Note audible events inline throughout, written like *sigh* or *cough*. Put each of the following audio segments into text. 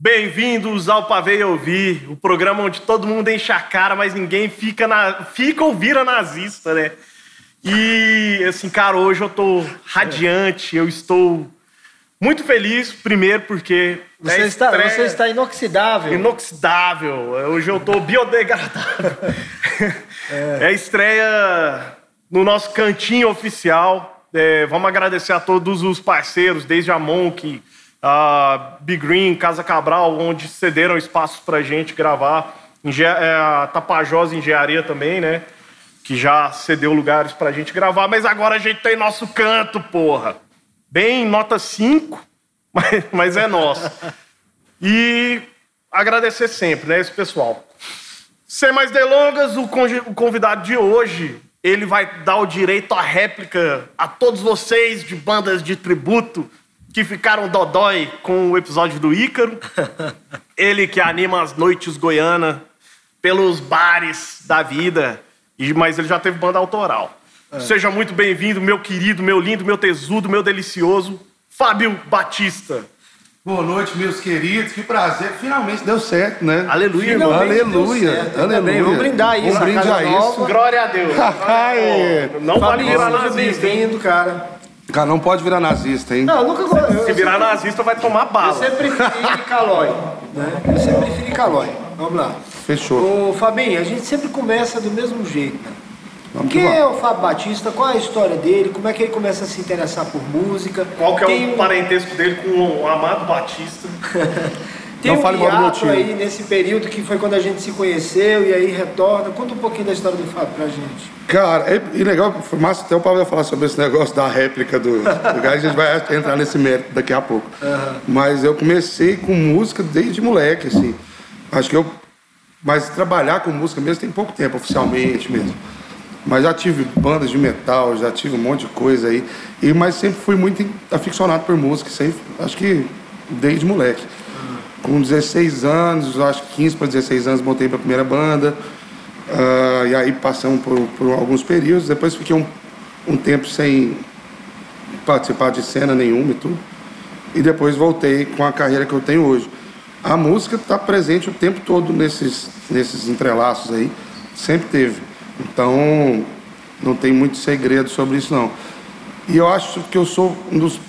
Bem-vindos ao Pavei Ouvir, o programa onde todo mundo enche a cara, mas ninguém fica, na... fica ou vira nazista, né? E, assim, cara, hoje eu tô radiante, eu estou muito feliz, primeiro porque... Você, é está, estreia- você está inoxidável. Inoxidável. Hoje eu tô biodegradável. *laughs* É. a estreia no nosso cantinho oficial. É, vamos agradecer a todos os parceiros, desde a Monk, a Big Green, Casa Cabral, onde cederam espaços pra gente gravar. É, a Tapajós Engenharia também, né? Que já cedeu lugares pra gente gravar. Mas agora a gente tem nosso canto, porra. Bem nota 5, *laughs* mas, mas é nosso. E agradecer sempre, né, esse pessoal. Sem mais delongas, o convidado de hoje, ele vai dar o direito à réplica a todos vocês de bandas de tributo que ficaram dodói com o episódio do Ícaro. *laughs* ele que anima as noites goianas pelos bares da vida, mas ele já teve banda autoral. Seja muito bem-vindo, meu querido, meu lindo, meu tesudo, meu delicioso, Fábio Batista. Boa noite, meus queridos. Que prazer. Finalmente deu certo, né? Aleluia, irmão. Aleluia. Aleluia. Vamos brindar isso, Vamos a brindar isso. Glória a Deus. *laughs* Ai. Não vale virar nazista. hein? cara. Cara, não pode virar nazista, hein? Não, nunca vou. Eu, Se virar nazista, vai tomar eu bala. sempre preferi Calói. Né? Eu sempre preferi Calói. Vamos lá. Fechou. Ô, Fabinho, a gente sempre começa do mesmo jeito. Né? Vamos Quem que é o Fábio Batista? Qual é a história dele? Como é que ele começa a se interessar por música? Qual que é Tem o um- parentesco dele com o Amado Batista? *laughs* Tem Não um fale hiato aí nesse período que foi quando a gente se conheceu e aí retorna. Conta um pouquinho da história do Fábio pra gente. Cara, é, e legal, foi massa até o Paulo vai falar sobre esse negócio da réplica do, do *laughs* gás, a gente vai entrar nesse mérito daqui a pouco. Mas eu comecei com música desde moleque, assim. Acho que eu. Mas trabalhar com música mesmo tem pouco tempo, oficialmente mesmo. Mas já tive bandas de metal, já tive um monte de coisa aí. E, mas sempre fui muito aficionado por música, sempre, acho que desde moleque. Com 16 anos, acho que 15 para 16 anos, montei minha primeira banda. Ah, e aí passamos por, por alguns períodos. Depois fiquei um, um tempo sem participar de cena nenhuma e tudo. E depois voltei com a carreira que eu tenho hoje. A música está presente o tempo todo nesses, nesses entrelaços aí. Sempre teve. Então, não tem muito segredo sobre isso, não. E eu acho que eu sou um dos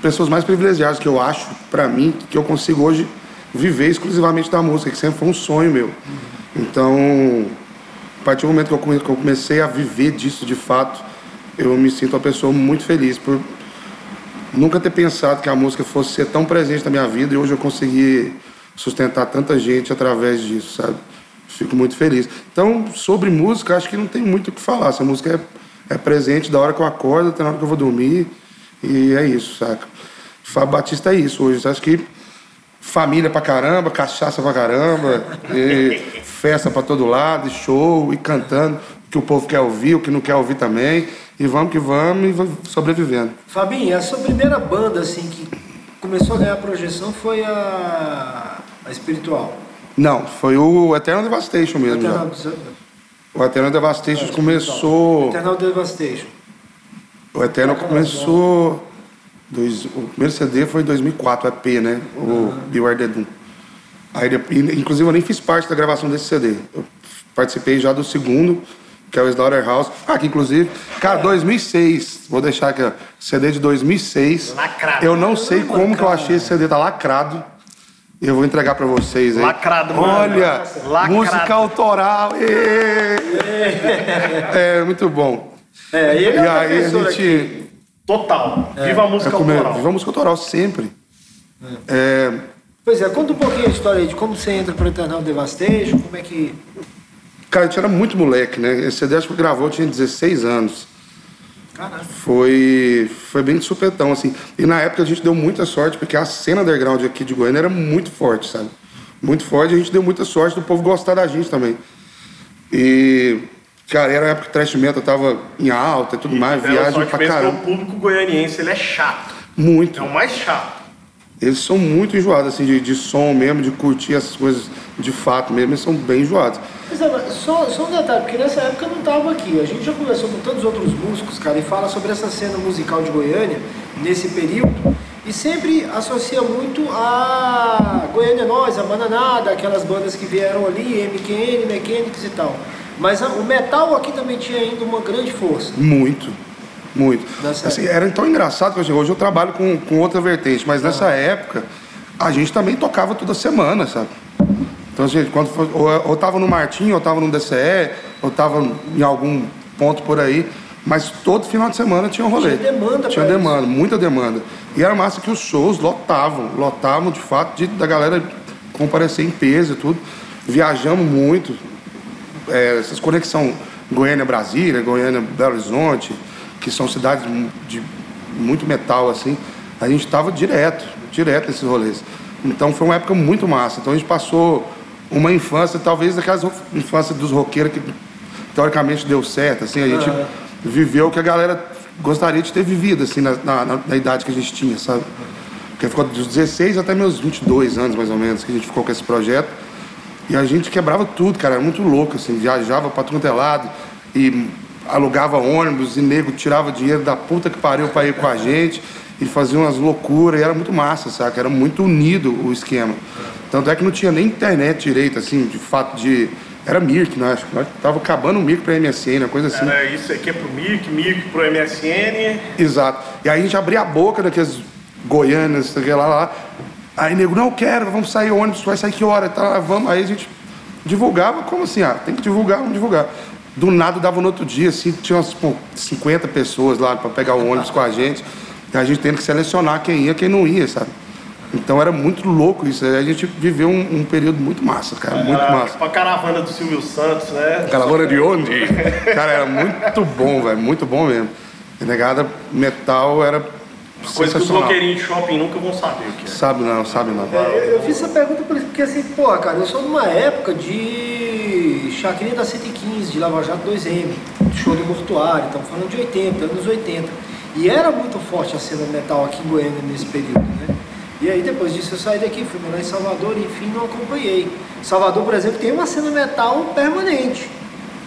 pessoas mais privilegiadas que eu acho, para mim, que eu consigo hoje viver exclusivamente da música, que sempre foi um sonho meu. Então, a partir do momento que eu comecei a viver disso de fato, eu me sinto uma pessoa muito feliz por nunca ter pensado que a música fosse ser tão presente na minha vida e hoje eu consegui sustentar tanta gente através disso, sabe? Fico muito feliz. Então, sobre música, acho que não tem muito o que falar. Essa música é, é presente da hora que eu acordo até na hora que eu vou dormir. E é isso, saca? Fábio Batista é isso hoje. Acho que família pra caramba, cachaça pra caramba, e *laughs* festa pra todo lado, e show, e cantando o que o povo quer ouvir, o que não quer ouvir também. E vamos que vamos e vamos sobrevivendo. Fabinho, a sua primeira banda assim que começou a ganhar projeção foi a, a Espiritual. Não, foi o Eternal Devastation mesmo. Eternal, O Eternal Devastation começou. Eternal Devastation. O Eternal começou. Dois, o primeiro CD foi em 2004, o EP, né? O Beware the Doom. Aí, inclusive, eu nem fiz parte da gravação desse CD. Eu participei já do segundo, que é o Slaughterhouse. Ah, que inclusive, cara, 2006. Vou deixar aqui, ó. CD de 2006. Lacrado. Eu não sei como que eu achei esse CD, tá lacrado. Eu vou entregar pra vocês aí. Lacrado, mano. Olha, Lacrado. música autoral. É, muito bom. É, e ele E é aí a gente. aqui. Total. Viva a É música comer, autoral. viva a música autoral sempre. É, Pois é, conta um pouquinho a história aí de como você entra para Eternal Devastation, como é que. cara, a gente era muito moleque, né? Esse CD acho que gravou, eu tinha 16 anos. Foi, foi bem de supetão, assim. E na época a gente deu muita sorte, porque a cena underground aqui de Goiânia era muito forte, sabe? Muito forte, e a gente deu muita sorte do povo gostar da gente também. E, cara, era a época que o thrash metal tava em alta e tudo mais, Deram viagem pra que caramba. o público goianiense ele é chato. Muito. É o mais chato. Eles são muito enjoados, assim, de, de som mesmo, de curtir essas coisas de fato mesmo, eles são bem enjoados. Pois é, mas só, só um detalhe, porque nessa época eu não estava aqui. A gente já conversou com tantos outros músicos, cara, e fala sobre essa cena musical de Goiânia, nesse período, e sempre associa muito a Goiânia Nós, a Bananada, aquelas bandas que vieram ali, MQN, Mechanics e tal. Mas a, o metal aqui também tinha ainda uma grande força. Muito, muito. Assim, era tão engraçado que hoje, hoje eu trabalho com, com outra vertente, mas nessa época a gente também tocava toda semana, sabe? Então, assim, quando foi, ou, ou tava no Martim, ou tava no DCE, ou tava em algum ponto por aí, mas todo final de semana tinha um rolê. Tinha demanda Tinha demanda, muita demanda. E era massa que os shows lotavam, lotavam de fato, de, da galera comparecer em peso e tudo. Viajamos muito, é, essas conexões Goiânia-Brasília, Goiânia-Belo Horizonte, que são cidades de muito metal, assim, a gente estava direto, direto nesses rolês. Então foi uma época muito massa. Então a gente passou uma infância, talvez daquelas infância dos roqueiros que teoricamente deu certo, assim, a gente viveu o que a galera gostaria de ter vivido, assim, na, na- na- idade que a gente tinha, sabe? Porque ficou dos 16 até meus 22 anos, mais ou menos, que a gente ficou com esse projeto. E a gente quebrava tudo, cara, era muito louco, assim, viajava pra tudo é lado e alugava ônibus e nego tirava dinheiro da puta que pariu pra ir com a gente e fazia umas loucuras e era muito massa, saca? Era muito unido o esquema. Tanto é que não tinha nem internet direito, assim, de fato de... Era Mirk, né? Acho que nós tava acabando o Mirk pra MSN, uma coisa assim. Era isso aqui é pro Mirk, Mirk pro MSN. Exato. E aí a gente abria a boca daqueles goianas, sei lá, lá. Aí nego, não quero, vamos sair o ônibus, vai sair que hora? Tá, vamos. Aí a gente divulgava, como assim? Ah, tem que divulgar, vamos divulgar. Do nada dava no outro dia, assim, tinha umas pô, 50 pessoas lá para pegar o ônibus com a gente. E a gente tendo que selecionar quem ia quem não ia, sabe? Então era muito louco isso. A gente viveu um, um período muito massa, cara, muito Era massa. tipo a caravana do Silvio Santos, né? Caravana de onde? Cara, era muito bom, velho, muito bom mesmo. Renegada metal era Coisa que os bloqueirinhos de shopping nunca vão saber o que é. Sabe não, sabe não. É, eu, eu fiz essa pergunta por isso, porque assim, pô, cara, eu sou de uma época de Chacrinha da 115, de Lava Jato 2M, de show do mortuário, estamos falando de 80, anos 80. E era muito forte a cena metal aqui em Goiânia nesse período, né? E aí depois disso eu saí daqui, fui morar em Salvador e enfim não acompanhei. Salvador, por exemplo, tem uma cena metal permanente.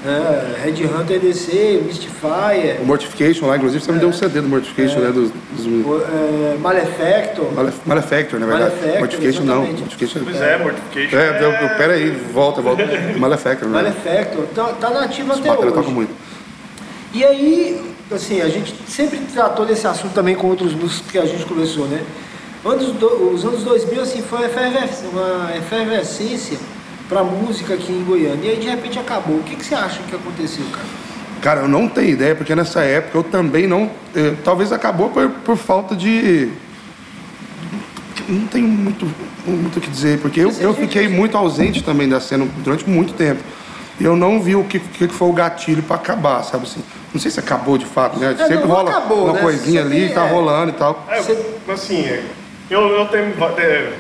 É, Red Hunter DC, Mystifier, O Mortification lá, inclusive, você me deu um CD do Mortification, né? Dos, dos o, é, Malefactor. Male- Malefactor, na verdade. Malefactor, Mortification não. exatamente. Mortification Pois é, Mortification. É, eu, eu, pera aí, volta, volta. *laughs* Malefactor, né? Malefactor, tá, tá nativo Os até hoje. tocam muito. E aí, assim, a gente sempre tratou desse assunto também com outros músicos que a gente conversou, né? Anos do- os anos 2000, assim, foi uma efervescência, pra música aqui em Goiânia. E aí, de repente, acabou. O que, que você acha que aconteceu, cara? Cara, eu não tenho ideia, porque nessa época eu também não. eh, talvez acabou por, por falta de. Não tenho muito, muito o que dizer, porque eu, é eu fiquei muito ausente também da cena durante muito tempo. E eu não vi o que, que foi o gatilho pra acabar, sabe assim? Não sei se acabou de fato, né? Sempre É, não rola acabou, uma né? coisinha Você ali, tem- tá é. rolando e tal. É, assim, eu, eu tenho é,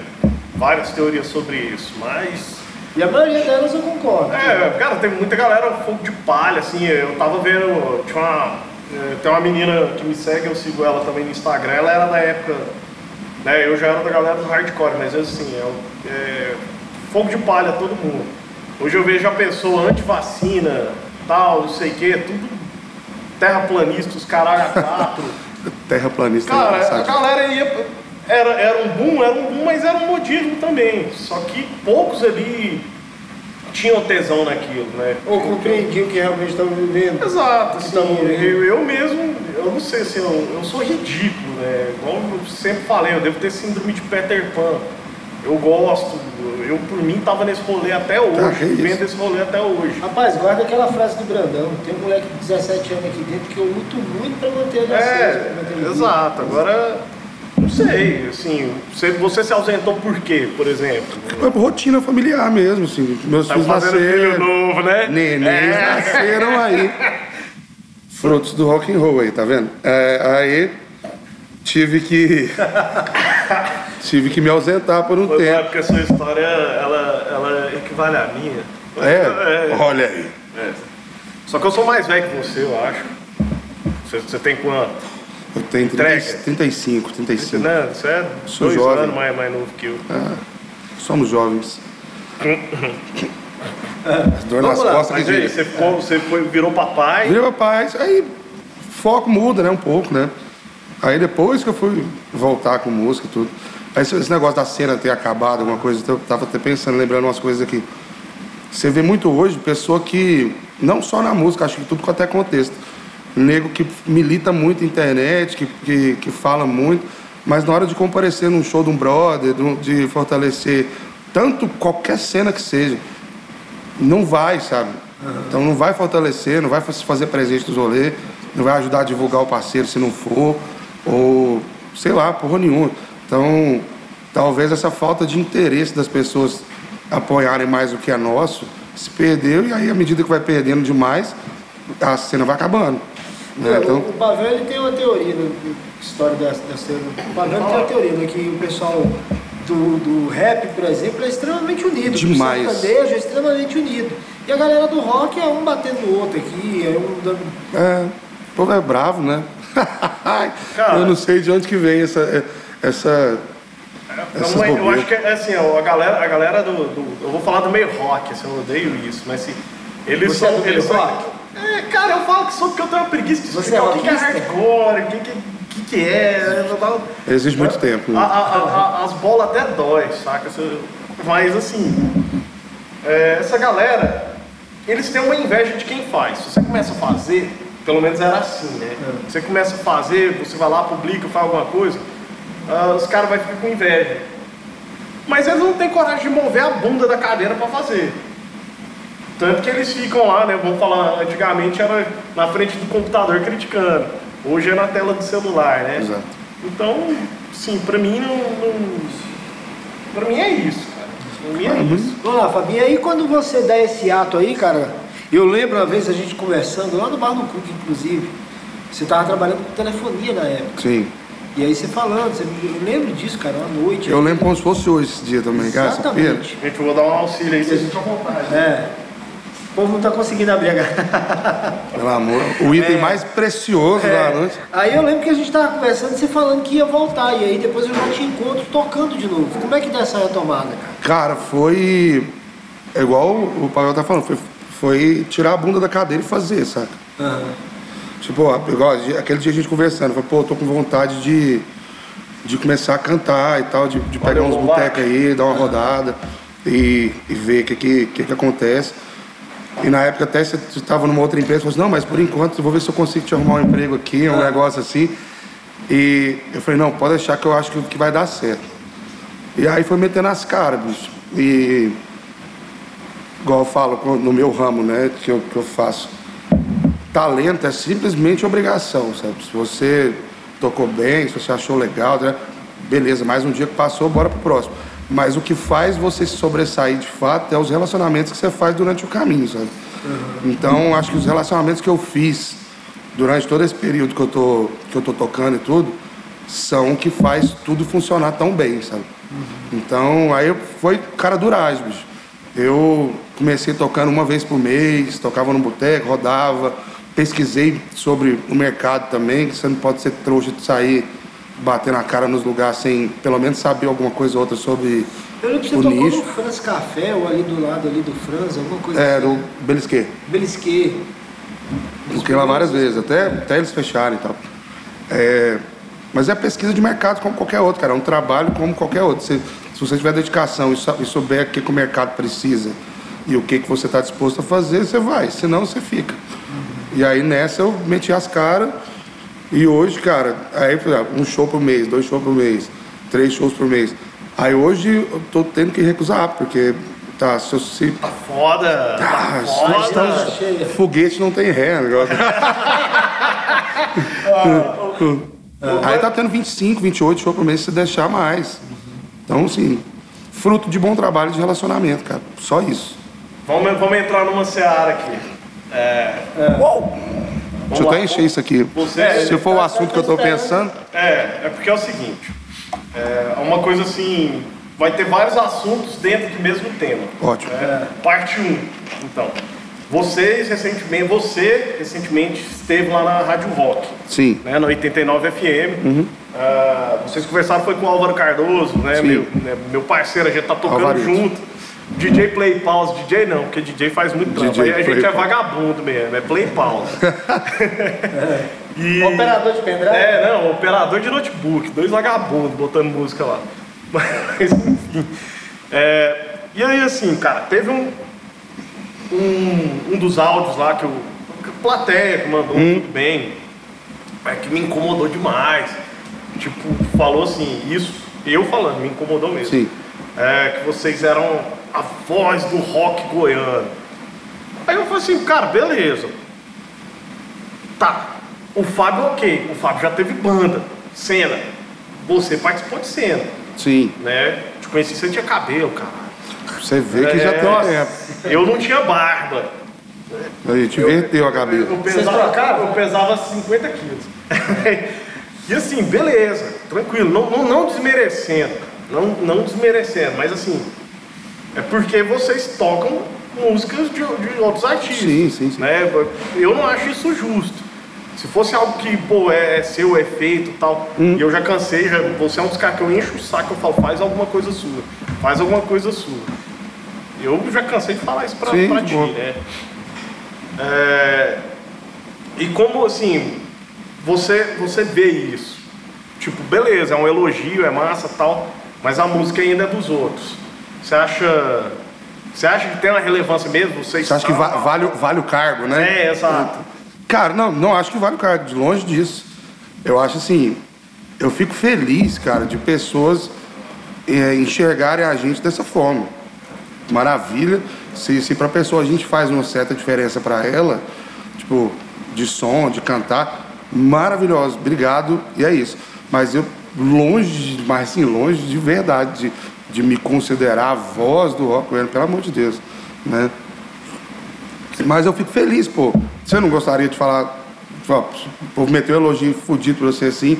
várias teorias sobre isso, mas. E a maioria delas eu concordo. É, cara, tem muita galera fogo de palha, assim, eu tava vendo, tinha uma, é, tem uma menina que me segue, eu sigo ela também no Instagram, ela era da época, né, eu já era da galera do hardcore, mas assim, é, é, fogo de palha todo mundo. Hoje eu vejo a pessoa anti-vacina, tal, não sei o que, tudo *laughs* terraplanista, os caralho a quatro. Terraplanista. Cara, a sabe? galera ia. Era, era um boom, era um boom, mas era um modismo também. Só que poucos ali tinham tesão naquilo, né? Ou compreendi o que realmente estava vivendo. Exato, assim, eu, eu mesmo, eu não sei assim, eu, eu sou ridículo, né? Igual eu sempre falei, eu devo ter síndrome de Peter Pan. Eu gosto, eu por mim tava nesse rolê até hoje, Ah, que isso. vendo esse rolê até hoje. Rapaz, guarda aquela frase do Brandão. Tem um moleque de 17 anos aqui dentro que eu luto muito pra manter ele aceso. ele É, vivo. exato. Agora, não sei, assim, você, você se ausentou por quê, por exemplo? Foi por rotina familiar mesmo, assim. Meus Tá filhos fazendo filho nasceram. novo, né? Nenéns É. nasceram aí. Frutos do rock and roll aí, tá vendo? É, aí tive que. *laughs* tive que me ausentar por um Foi tempo. porque a sua história, ela, ela equivale à minha. É? Olha aí. é. Só que eu sou mais velho que você, eu acho. Você, você tem quanto? Eu tenho 30, Entrega. 35, 35. Né? Você é Sou dois jovem. anos mais, mais novo que eu. Somos jovens. As dor nas lá, costas Mas que aí, você, ficou, você foi, virou papai. Virei papai, aí foco muda, né, um pouco, né? Aí depois que eu fui voltar com música e tudo. Aí esse negócio da cena ter acabado, alguma coisa, eu tava até pensando, lembrando umas coisas aqui. Você vê muito hoje pessoa que, não só na música, acho que tudo quanto é contexto. Nego que milita muito na internet, que, que, que fala muito, mas na hora de comparecer num show de um brother, de fortalecer tanto qualquer cena que seja, não vai, sabe? Então não vai fortalecer, não vai fazer presente dos rolês, não vai ajudar a divulgar o parceiro se não for, ou sei lá, porra nenhuma. Então, talvez essa falta de interesse das pessoas apoiarem mais o que é nosso se perdeu, e aí à medida que vai perdendo demais, a cena vai acabando. Né? É, Então, o, Pavel ele tem uma teoria, né, história dessa, dessa. O Pavel tem uma teoria, né, que o pessoal do, do rap, por exemplo, é extremamente unido. Demais. O sertanejo é extremamente unido. E a galera do rock é um batendo no outro aqui, é um dando. É, o povo é bravo, né? *laughs* Cara. eu não sei de onde que vem essa. essa essas Não é- eu acho que é assim, a galera, a galera do, do- Eu vou falar do meio rock, assim, eu odeio isso, mas assim. Eles Você é são. do eles meio são- rock? É, cara, eu falo que sou porque eu tenho uma preguiça de Você explicar é o que, que é hardcore, o que, que, que, que é. eu falo- Exige muito tempo. A- Né? a- a- a- as bolas até dói, saca? Mas assim, é, essa galera, eles têm uma inveja de quem faz. Se você começa a fazer, pelo menos era assim, né? Você começa a fazer, você vai lá, publica, faz alguma coisa, ah, os caras vão ficar com inveja. Mas eles não têm coragem de mover a bunda da cadeira para fazer. Tanto que eles ficam lá, né? Vamos falar, antigamente era na frente do computador criticando. Hoje é na tela do celular, né? Exato. Então, sim, pra mim não. não pra mim é isso, cara. Pra mim é isso. Vamos lá, Fabinho. E aí quando você dá esse ato aí, cara, eu lembro uma vez a gente conversando, lá no Bar do Cook, inclusive, você tava trabalhando com telefonia na época. Sim. E aí você falando, você, eu lembro disso, cara, uma noite. Eu lembro como se fosse hoje esse dia também, cara. essa feira. Exatamente. Gente, eu vou dar um auxílio aí, vocês ficam à vontade. É. O povo não tá conseguindo abrir a garrafa. *laughs* Pelo amor. O item É. mais precioso da noite. Aí eu lembro que a gente tava conversando e você falando que ia voltar. E aí depois eu já te encontro tocando de novo. Como é que dá essa retomada, cara? Cara, foi. É igual o Pavel tá falando, foi, foi tirar a bunda da cadeira e fazer, saca? Tipo, ó, igual aquele dia a gente conversando, falei, pô, tô com vontade de, de começar a cantar e tal, de, de pegar Olha, uns botecos aí, dar uma rodada e, e ver o que, que, que, que acontece. E na época até você estava numa outra empresa, falou assim, não, mas por enquanto vou ver se eu consigo te arrumar um emprego aqui, um negócio assim. E eu falei, não, pode deixar que eu acho que, vai dar certo. E aí foi metendo as caras, bicho. E igual eu falo no meu ramo, né, que eu, que eu faço. Talento é simplesmente obrigação, sabe? Se você tocou bem, se você achou legal, né? beleza, mais um dia que passou, bora pro próximo. Mas o que faz você se sobressair de fato é os relacionamentos que você faz durante o caminho, sabe? Então, acho que os relacionamentos que eu fiz durante todo esse período que eu tô, que eu tô tocando e tudo, são o que faz tudo funcionar tão bem, sabe? Então, aí foi cara duragem, bicho. Eu comecei tocando uma vez por mês, tocava no boteco, rodava, pesquisei sobre o mercado também, que você não pode ser trouxa de sair bater na cara nos lugares sem pelo menos saber alguma coisa ou outra sobre Eu lembro que você o tocou nicho. no Franz Café ou ali do lado ali do Franz, alguma coisa É, assim. no Belisquet. Belisquet. Busquei lá várias vezes, até, até eles fecharem e tal. É, mas é pesquisa de mercado como qualquer outro, cara. É um trabalho como qualquer outro. Se, se você tiver dedicação e, e souber o que, que o mercado precisa e o que, que você está disposto a fazer, você vai. Senão, você fica. E aí, nessa, eu meti as caras. E hoje, cara, aí por exemplo, um show por mês, dois shows por mês, três shows por mês. Aí hoje eu tô tendo que recusar, porque tá, se eu se Tá foda, ah, tá nós foda. estamos- cheia. Foguete não tem ré, negócio. *laughs* Aí tá tendo 25, 28 show por mês se deixar mais. Então, assim, fruto de bom trabalho de relacionamento, cara. Só isso. Vamos, vamos entrar numa seara aqui. É, Deixa eu até encher isso aqui. Você- Se for o assunto que eu tô pensando. É, é porque é o seguinte, é uma coisa assim, vai ter vários assuntos dentro do mesmo tema. Ótimo. É, parte 1, então. Vocês recentemente, você recentemente esteve lá na Rádio Rock, Sim. né, na 89 FM. Ah, vocês conversaram foi com o Álvaro Cardoso, né, Sim. meu, né, meu parceiro, a gente tá tocando Alvarito. junto. DJ play pause, DJ não, porque DJ faz muito trampo. DJ Aí a gente é pause. vagabundo mesmo, é play pause. *laughs* E- Operador de pendrive? É, não, operador de notebook, dois vagabundos botando música lá. *laughs* Mas, enfim. É, e aí, assim, cara, teve um, um, um dos áudios lá que o plateia que mandou Hum. tudo bem, é, que me incomodou demais. Tipo, falou assim, isso, eu falando, me incomodou mesmo. Sim. É, que vocês eram a voz do rock goiano. Aí eu falei assim, cara, beleza. Tá. O Fábio, ok. O Fábio já teve banda, cena. Você participou de cena, Sim. né? Te conheci, você tinha cabelo, cara. Você vê que já É, tem um tempo. Eu não tinha barba. A gente inverteu a cabeça. Eu Vocês pesava, eu pesava 50 quilos. *laughs* e assim, beleza, tranquilo, não, não, não desmerecendo, não, não desmerecendo, mas assim, é porque vocês tocam músicas de, de outros artistas. Sim, sim, sim. Né? Eu não acho isso justo. Se fosse algo que, pô, é, é seu, é feito e tal, Hum. e eu já cansei, já, você é um dos caras que eu encho o saco, eu falo, faz alguma coisa sua, faz alguma coisa sua. Eu já cansei de falar isso pra, Sim, pra ti, né? É, e como assim, você, você vê isso? Tipo, beleza, é um elogio, é massa tal, mas a música ainda é dos outros. Você acha. Você acha que tem uma relevância mesmo? Você acha que va- vale, o- vale o cargo, né? É, exato. Cara, não, não acho que vale o cargo, de longe disso. Eu acho assim, eu fico feliz, cara, de pessoas é, enxergarem a gente dessa forma. Maravilha. Se, se pra pessoa a gente faz uma certa diferença pra ela, tipo, de som, de cantar, maravilhoso, obrigado, e é isso. Mas eu, longe, mas assim, longe de verdade, de, de me considerar a voz do rock, goiano, pelo amor de Deus, né? Mas eu fico feliz, pô. Você não gostaria de falar, o povo meteu um elogio fudido pra você assim,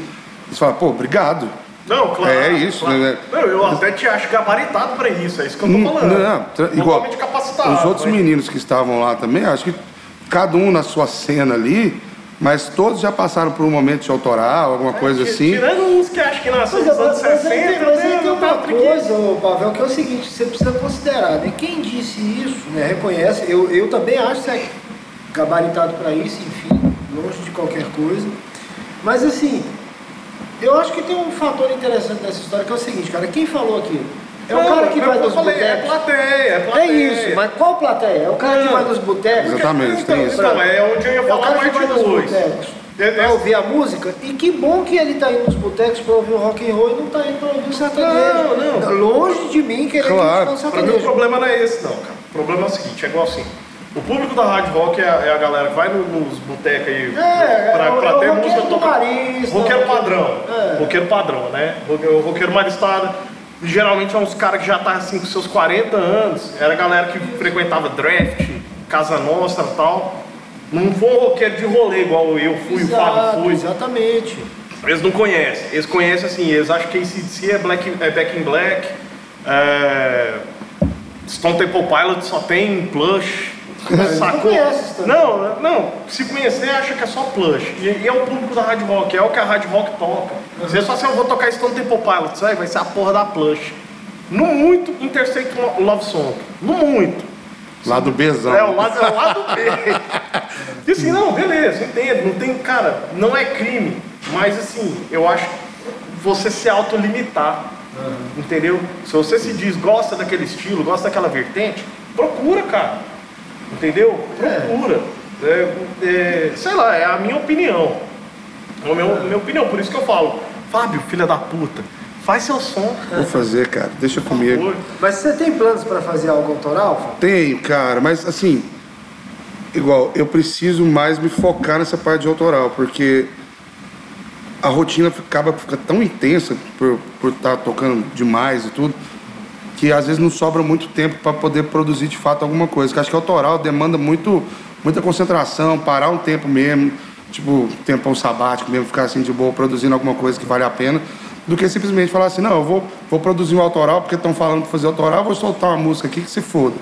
e você fala, pô, obrigado. Não, claro. É isso, claro. né? Não, eu até te acho gabaritado pra isso, é isso que eu tô Hum, falando. Não, tra- igual capacitado. os outros mas- meninos que estavam lá também, acho que cada um na sua cena ali, mas todos já passaram por um momento de autoral, alguma coisa Ti- assim. Tirando uns que acho que nasceu Mas, nos anos mas, mas, 60, aí tem, mas né, tem não uma tá coisa, Pavel, que é o seguinte, você precisa considerar, né? Quem disse isso, né, reconhece, eu, eu também acho que você é gabaritado para isso, enfim, longe de qualquer coisa. Mas assim, eu acho que tem um fator interessante nessa história, que é o seguinte, cara, quem falou aquilo? É o cara que vai nos É botecos. plateia, é É plateia. isso, mas qual plateia? É o cara que vai nos botecos. Exatamente, então, tem isso. Então, é onde eu ia É o falar cara que vai nos 2. botecos É- pra é- ouvir a música. E que bom que ele tá indo nos botecos pra ouvir o rock and roll e não tá indo pra ouvir o sertanejo. Não, não. Longe de mim querer Claro. o Pra mim o problema não é esse não, cara. O problema é o seguinte, é igual assim. O público da Hard Rock é a, é a galera que vai no- nos botecos aí É, pra, é pra é o ter roqueiro música do tocar. Marista, roqueiro padrão. É. Roqueiro padrão, né? O roqueiro maristado. Geralmente é uns caras que já tá assim com seus 40 anos. Era a galera que frequentava draft, Casa Nostra e tal. Não foi um roqueiro de rolê igual eu fui, o Exato, Fábio foi. Exatamente. Eles não conhecem. Eles conhecem assim, eles acham que ACDC é, black, é Back in Black. É... Stone Temple Pilots só tem plush. Sacou? não. Não. Se conhecer, acha que é só plush. E, e é o público da Hard Rock, é o que a Hard Rock toca. Você só assim, eu vou tocar Stone Temple Pilots, vai ser a porra da plush. No muito, Interstate Love Song. No muito. Lá do Bezão. É, o lado, é o lado B. *laughs* E assim, não, beleza, entendo. Não tem, cara, não é crime. Mas assim, eu acho você se autolimitar. Entendeu? Se você se diz, gosta daquele estilo, gosta daquela vertente, procura, cara. Entendeu? Procura. É, é, sei lá, é a minha opinião. É a minha, minha opinião, por isso que eu falo, Fábio, filha da puta, faz seu som. Vou fazer, cara. Deixa comigo. Mas você tem planos pra fazer algo autoral? Fábio? Tenho, cara, mas assim, igual, eu preciso mais me focar nessa parte de autoral, porque a rotina acaba fica tão intensa por por estar tocando demais e tudo, que às vezes não sobra muito tempo para poder produzir de fato alguma coisa. Que acho que autoral demanda muito muita concentração, parar um tempo mesmo, tipo, tempão sabático mesmo, ficar assim de boa produzindo alguma coisa que vale a pena, do que simplesmente falar assim, não, eu vou, vou produzir um autoral porque estão falando para fazer autoral, vou soltar uma música aqui que se foda.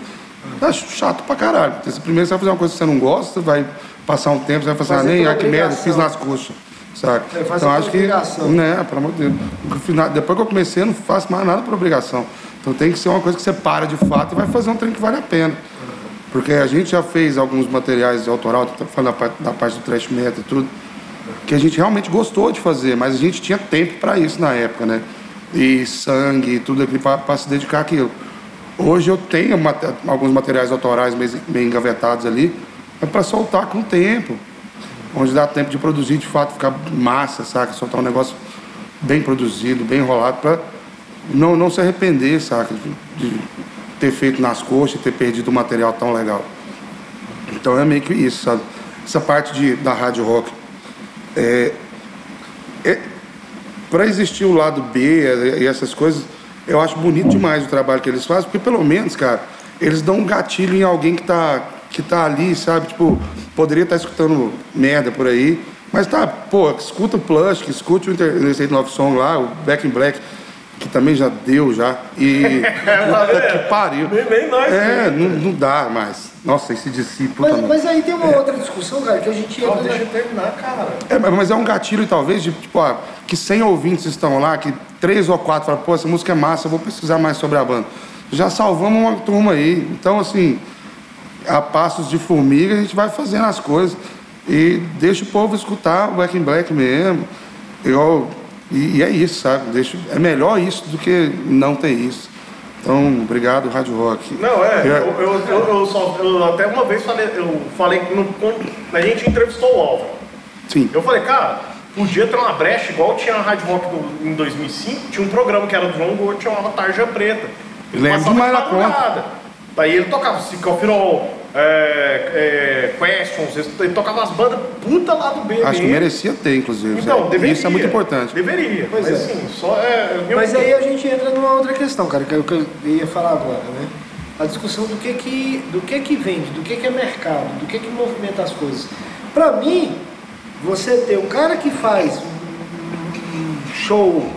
Acho chato pra caralho. Porque se primeiro você vai fazer uma coisa que você não gosta, você vai passar um tempo, você vai falar assim, ah, nem, ah, que merda, fiz nas coxas. Saca? É, então acho que. obrigação. Né, pelo amor de Deus. Depois que eu comecei, eu não faço mais nada por obrigação. Então tem que ser uma coisa que você para de fato e vai fazer um trem que vale a pena. Porque a gente já fez alguns materiais autoral, tô falando da parte, da parte do trash metal e tudo, que a gente realmente gostou de fazer, mas a gente tinha tempo para isso na época, né? E sangue e tudo aquilo para se dedicar àquilo. Hoje eu tenho alguns materiais autorais meio, meio engavetados ali, é para soltar com o tempo. Onde dá tempo de produzir, de fato, ficar massa, saca? Soltar um negócio bem produzido, bem enrolado, para não, não se arrepender, saca? De, de ter feito nas coxas, ter perdido um material tão legal. Então é meio que isso, sabe? Essa parte de, da rádio rock. É, é, para existir o lado B e essas coisas, eu acho bonito demais o trabalho que eles fazem, porque pelo menos, cara, eles dão um gatilho em alguém que tá, que tá ali, sabe? Tipo, poderia estar escutando merda por aí, mas tá, pô, escuta o Plush, escute o Interstate Love Song lá, o Back in Black, que também já deu já. E. *laughs* puta que pariu. Nem- nem nós, É, não, não dá mais. Nossa, esse discípulo Mas, também. mas aí tem uma outra discussão, cara, que a gente Não, entra deixa eu terminar, cara. É, mas é um gatilho, talvez, de tipo, ah, que 100 ouvintes estão lá, que três ou quatro falam, pô, essa música é massa, eu vou pesquisar mais sobre a banda. Já salvamos uma turma aí. Então, assim, a passos de formiga, a gente vai fazendo as coisas. E deixa o povo escutar o Black in Black mesmo. Eu, e, e é isso, sabe? Deixa, é melhor isso do que não ter isso. Então, obrigado, Rádio Rock. Não, é, É. eu, eu, eu, eu só, eu até uma vez falei, eu falei, no, quando a gente entrevistou o Álvaro. Sim. Eu falei, cara, podia ter uma brecha, igual tinha a Rádio Rock do- em 2005, tinha um programa que era do João Gordo, chamava Tarja Preta. Ele Lembro conta. madrugada. Daí ele tocava Cicofirol, é, é, Questions, ele tocava as bandas puta lá do B. Acho que merecia ter, inclusive. Então, deveria. Isso é muito importante. Deveria, Pois mas é. assim, só é... Mas opinião. aí a gente entra numa outra questão, cara, que é o que eu ia falar agora, né? A discussão do que que, do que, que vende, do que, que é mercado, do que, que movimenta as coisas. Pra mim, você ter um cara que faz um- show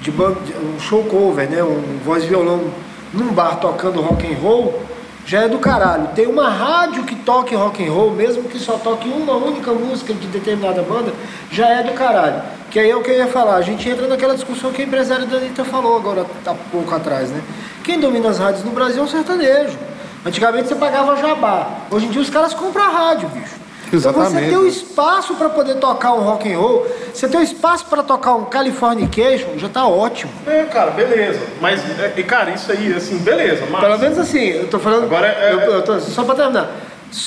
de ban- de- um show cover, né? Um voz e violão num bar tocando rock and roll, já é do caralho. Tem uma rádio que toque rock and roll, mesmo que só toque uma única música de determinada banda, já é do caralho. Que aí é o que eu ia falar, a gente entra naquela discussão que a empresária da Anitta falou agora há pouco atrás, né? Quem domina as rádios no Brasil é o sertanejo. Antigamente você pagava jabá. Hoje em dia os caras compram a rádio, bicho. *laughs* Então você Exatamente. ter o espaço para poder tocar um rock and roll, você ter o espaço para tocar um Californication, já tá ótimo. É, cara, beleza. Mas, é, e, cara, isso aí, assim, beleza. Mas... Pelo menos assim, eu tô falando. Agora, é- eu, eu tô, só pra terminar.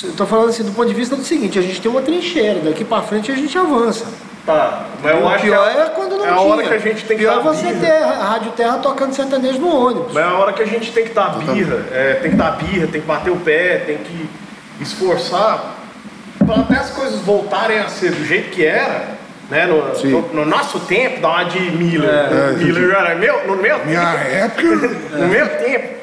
Eu tô falando assim do ponto de vista do seguinte, a gente tem uma trincheira, daqui pra frente a gente avança. Tá, mas eu o acho pior que é quando não é a tinha. hora que a gente tem que pior é dar você birra. ter a Rádio Terra tocando sertanejo no ônibus. Mas é a hora que a gente tem que dar birra, é, tem que dar birra, tem que bater o pé, tem que esforçar para até as coisas voltarem a ser do jeito que era, né? No, no- no nosso tempo, dá uma de Miller. É. Miller era meu, no meu Minha tempo. época. *laughs* No meu tempo.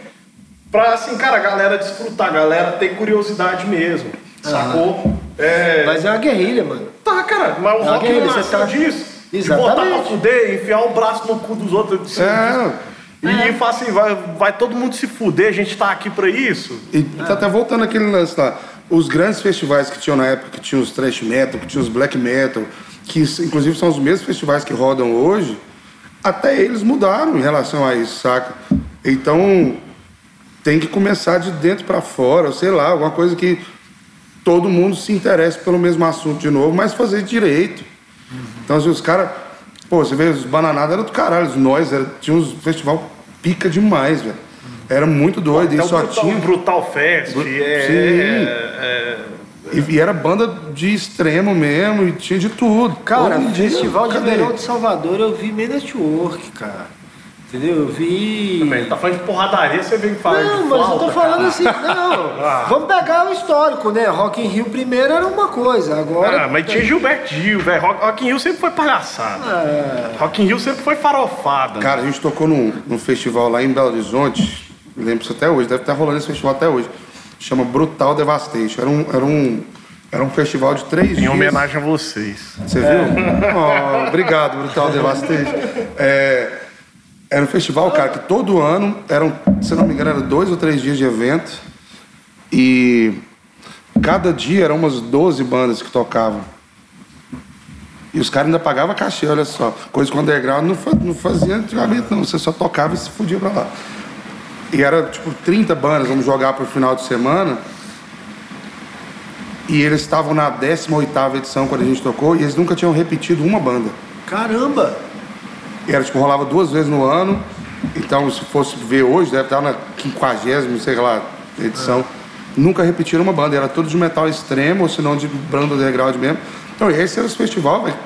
Pra assim, cara, a galera desfrutar, a galera ter curiosidade mesmo. Sacou? É, Mas é uma guerrilha, mano. Tá, cara, mas o É uma rock guerrilha, nasceu tá- disso. De Exatamente. botar pra fuder, enfiar o braço no cu dos outros. assim, É. E falar assim, vai, vai todo mundo se fuder, a gente tá aqui pra isso. E tá até voltando aquele lance lá. Os grandes festivais que tinham na época, que tinham os thrash metal, que tinham os black metal, que inclusive são os mesmos festivais que rodam hoje, até eles mudaram em relação a isso, saca? Então tem que começar de dentro pra fora, sei lá, alguma coisa que todo mundo se interesse pelo mesmo assunto de novo, mas fazer direito. Então, assim, os caras. Pô, você vê, os Bananadas eram do caralho, os nós, tinha uns festival pica demais, velho. Era muito doido, Até e o só Brutal, tinha. Brutal Fest, Bru- é, Sim. é- é- E, e era banda de extremo mesmo, e tinha de tudo. Cara, Hoje dia, Festival de cadê? Verão de Salvador eu vi meio network, cara. Entendeu? Eu vi. Também, tá falando de porradaria, você vem falar Não, de mas eu flauta, tô falando cara. assim, não. *laughs* Vamos pegar o histórico, né? Rock in Rio primeiro era uma coisa, agora. Ah, mas tinha Gilberto Gil, velho. Rock, Rock in Rio sempre foi palhaçada. É. Rock in Rio sempre foi farofada. Cara, a gente tocou num, num festival lá em Belo Horizonte, lembro isso até hoje, deve estar rolando esse festival até hoje. Chama Brutal Devastation. Era um, era um, era um festival de três em dias. homenagem a vocês. Você viu? *laughs* Oh, obrigado, Brutal Devastation. É, era um festival, cara, que todo ano, eram, se não me engano, eram dois ou três dias de evento. E cada dia eram umas 12 bandas que tocavam. E os caras ainda pagavam cachê, olha só. Coisa que o underground não fazia antigamente, não. Você só tocava e se fudia pra lá. E era tipo 30 bandas, vamos jogar pro final de semana. E eles estavam na 18 edição quando a gente tocou e eles nunca tinham repetido uma banda. Caramba! E era tipo, rolava duas vezes no ano. Então, se fosse ver hoje, deve estar na 50, sei lá, edição. Nunca repetiram uma banda, era tudo de metal extremo, ou se não de banda underground mesmo. Então, esse era os festival, velho.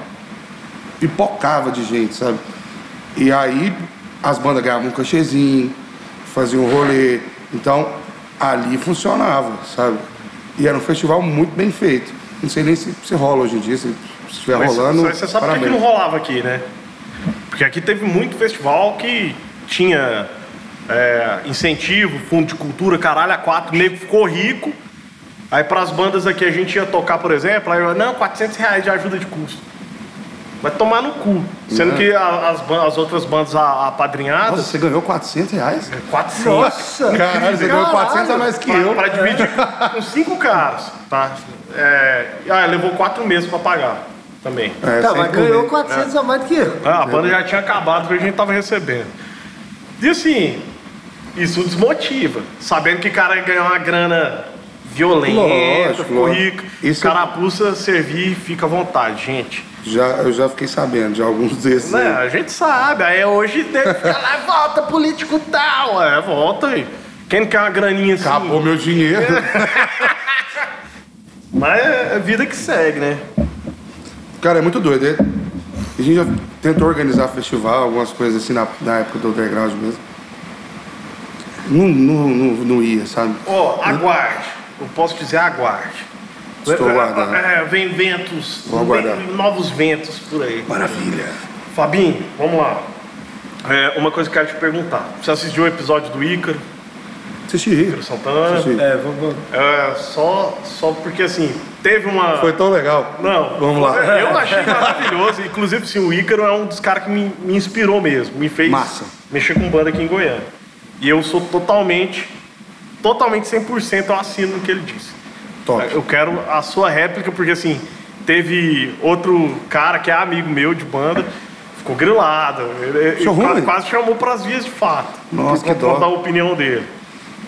Pipocava de gente, sabe? E aí, as bandas ganhavam um cachezinho, faziam um rolê. Então, ali funcionava, sabe? E era um festival muito bem feito. Não sei nem se, se rola hoje em dia, se estiver rolando. Você sabe por que parabéns. não rolava aqui, né? Porque aqui teve muito festival que tinha é, incentivo, fundo de cultura, caralho, a quatro, o nego ficou rico. Aí pras bandas aqui a gente ia tocar, por exemplo, aí eu, não, 400 reais de ajuda de custo. Vai tomar no cu. Sendo Não. que a- as, as outras bandas a- apadrinhadas, Nossa, você ganhou 400 reais? 400. Nossa! Caralho, você ganhou 400 a mais que Pra, eu. pra dividir com *laughs* cinco caras, tá? É, ah, levou quatro meses pra pagar também. É, Tá, mas ganhou comer. 400 a mais do que eu. Ah, a banda já tinha acabado que a gente tava recebendo. E assim, isso desmotiva. Sabendo que o cara ia ganhar uma grana violenta, Lógico, ficou rico. Isso- Carapuça servir, fica à vontade, gente. Já, eu já fiquei sabendo de alguns desses. Né? aí. A gente sabe. Aí hoje tem que ficar lá, volta político tal. É, volta aí. Quem não quer uma graninha assim? Acabou meu dinheiro. *laughs* Mas é vida que segue, né? Cara, é muito doido. é- A gente já tentou organizar festival, algumas coisas assim na, na época do underground mesmo. Não, não, não, não ia, sabe? Ó, aguarde. Eu posso dizer aguarde. Estou aguardando. É, vem ventos, Vou aguardar. vem novos ventos por aí. Maravilha. Fabinho, vamos lá. É, uma coisa que eu quero te perguntar. Você assistiu o episódio do Ícaro, Assisti. Ícaro Santana? Assisti. É, vamos. É, só, só porque assim, teve uma. Foi tão legal. Não, Vamos lá. Eu achei maravilhoso. Inclusive, assim, o Ícaro é um dos caras que me, me inspirou mesmo. Me fez Massa. mexer com banda aqui em Goiânia. E eu sou totalmente, totalmente 100% eu assino no que ele disse. Top. Eu quero a sua réplica, porque assim, teve outro cara que é amigo meu de banda, ficou grilado. Ele, quase, quase chamou pras vias de fato. Nossa, por que dó. da opinião dele.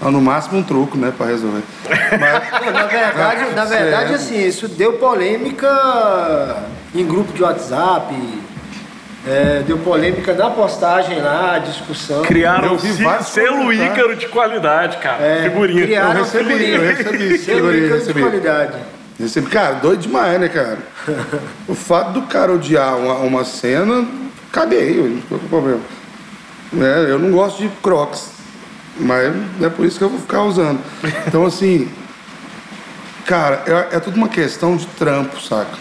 Ah, No máximo um truco, né, pra resolver. Mas, Na verdade, *laughs* na verdade assim, isso deu polêmica em grupo de WhatsApp, é, deu polêmica na postagem lá, discussão. Criaram Eu um selo. Ícaro de qualidade, cara. É, Figurinha. eu criaram recebi, figurinha. eu recebi. Selo Ícaro de recebi. qualidade. Recebi. Cara, doido demais, né, cara? *laughs* O fato do cara odiar uma, uma cena, caguei, eu não com problema. Né, Eu não gosto de crocs, mas é por isso que eu vou ficar usando. Então, *laughs* assim, cara, é, é tudo uma questão de trampo, saca?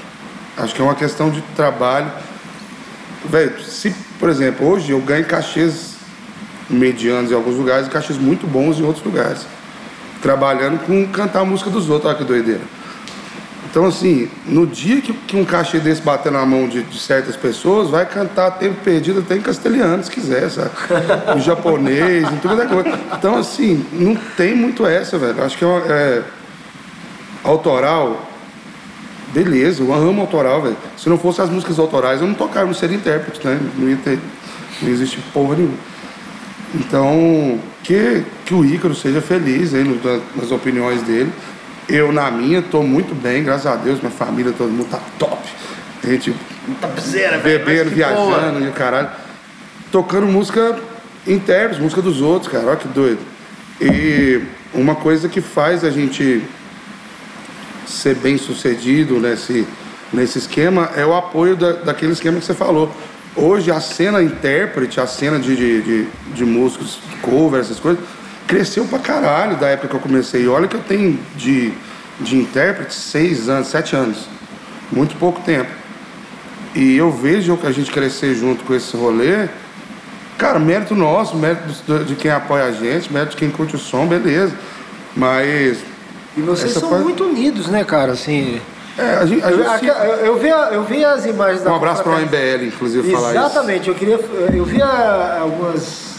Acho que é uma questão de trabalho. Velho, se, por exemplo, hoje eu ganho cachês medianos em alguns lugares e cachês muito bons em outros lugares. Trabalhando com cantar a música dos outros, olha que doideira. Então, assim, no dia que, que um cachê desse bater na mão de, de certas pessoas, vai cantar tempo perdido até em castelhano, se quiser, sabe? Em japonês, em tudo é coisa. Então, assim, não tem muito essa, velho. Acho que é, uma- é autoral, beleza, eu amo autoral, velho. Se não fosse as músicas autorais, eu não tocava, eu não seria intérprete, né? Não ia ter. Não existe porra nenhuma. Então, que, que o Ícaro seja feliz aí no- na- nas opiniões dele. Eu, na minha, tô muito bem, graças a Deus, minha família, todo mundo tá top. A gente Tapizeira, velho. bebendo, viajando e o caralho. Tocando música intérpretes, música dos outros, cara, olha que doido. E uma coisa que faz a gente ser bem sucedido nesse, nesse esquema é o apoio da, daquele esquema que você falou. Hoje a cena intérprete, a cena de, de, de, de músicos, cover, essas coisas, cresceu pra caralho da época que eu comecei. E olha que eu tenho de, de intérprete seis anos, sete anos. Muito pouco tempo. E eu vejo a gente crescer junto com esse rolê, cara, mérito nosso, mérito de quem apoia a gente, mérito de quem curte o som, beleza. Mas. E vocês Essa são foi- muito unidos, né, cara? Assim, É, a gente. A eu, gente eu, eu vi, eu vi as imagens da um abraço para o MBL, inclusive, falar isso. Exatamente, eu queria. Eu vi a- algumas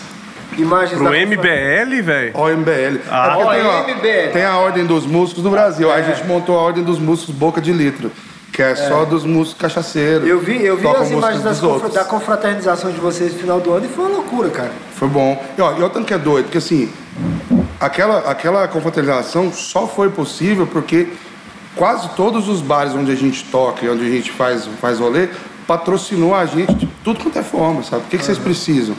imagens Pro da MBL, velho? OMBL. Ah, É tem, ó, OMBL. tem a Ordem dos Músicos do Brasil. Aí a gente montou a Ordem dos Músicos Boca de Litro, que é, só dos músicos cachaceiros. Eu vi, eu vi as imagens das confra- da confraternização de vocês no final do ano e foi uma loucura, cara. Foi bom. E, ó, e olha o tanto que é doido, porque assim, aquela, aquela confraternização só foi possível porque quase todos os bares onde a gente toca e onde a gente faz, faz rolê patrocinou a gente de tudo quanto é forma, sabe? O que, que vocês precisam?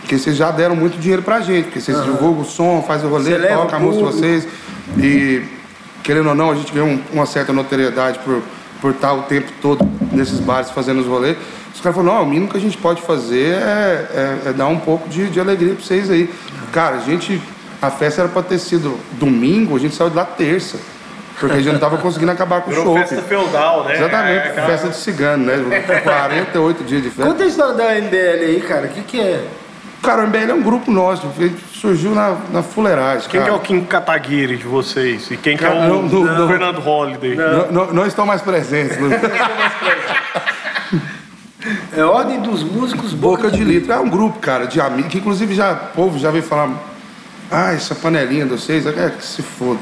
Porque vocês já deram muito dinheiro pra gente, porque vocês divulgam o som, fazem o rolê, Você toca a música de vocês. E, querendo ou não, a gente ganhou um- uma certa notoriedade por, por estar o tempo todo nesses bares fazendo os rolês. Os caras falaram, não, o mínimo que a gente pode fazer é, é- é dar um pouco de, de alegria pra vocês aí. Cara, a gente, a festa era pra ter sido domingo, a gente saiu de lá terça. Porque a gente não tava conseguindo acabar com o Virou show. festa feudal, né? Exatamente, É, cara. festa de cigano, né? *laughs* 48 dias de festa. Conta a história da MBL aí, cara. O que, que é? Cara, o MBL é um grupo nosso, surgiu na, na fuleiragem. Quem que é cara. o Kim Kataguiri de vocês? E quem que é Cara, o não, não, não. Fernando Holliday? Não, não- não estão mais presentes. Não. *laughs* É Ordem dos Músicos Boca de Litro é um grupo, cara, de amigos, que inclusive já, o povo já veio falar, ah, essa panelinha de vocês, é que se foda.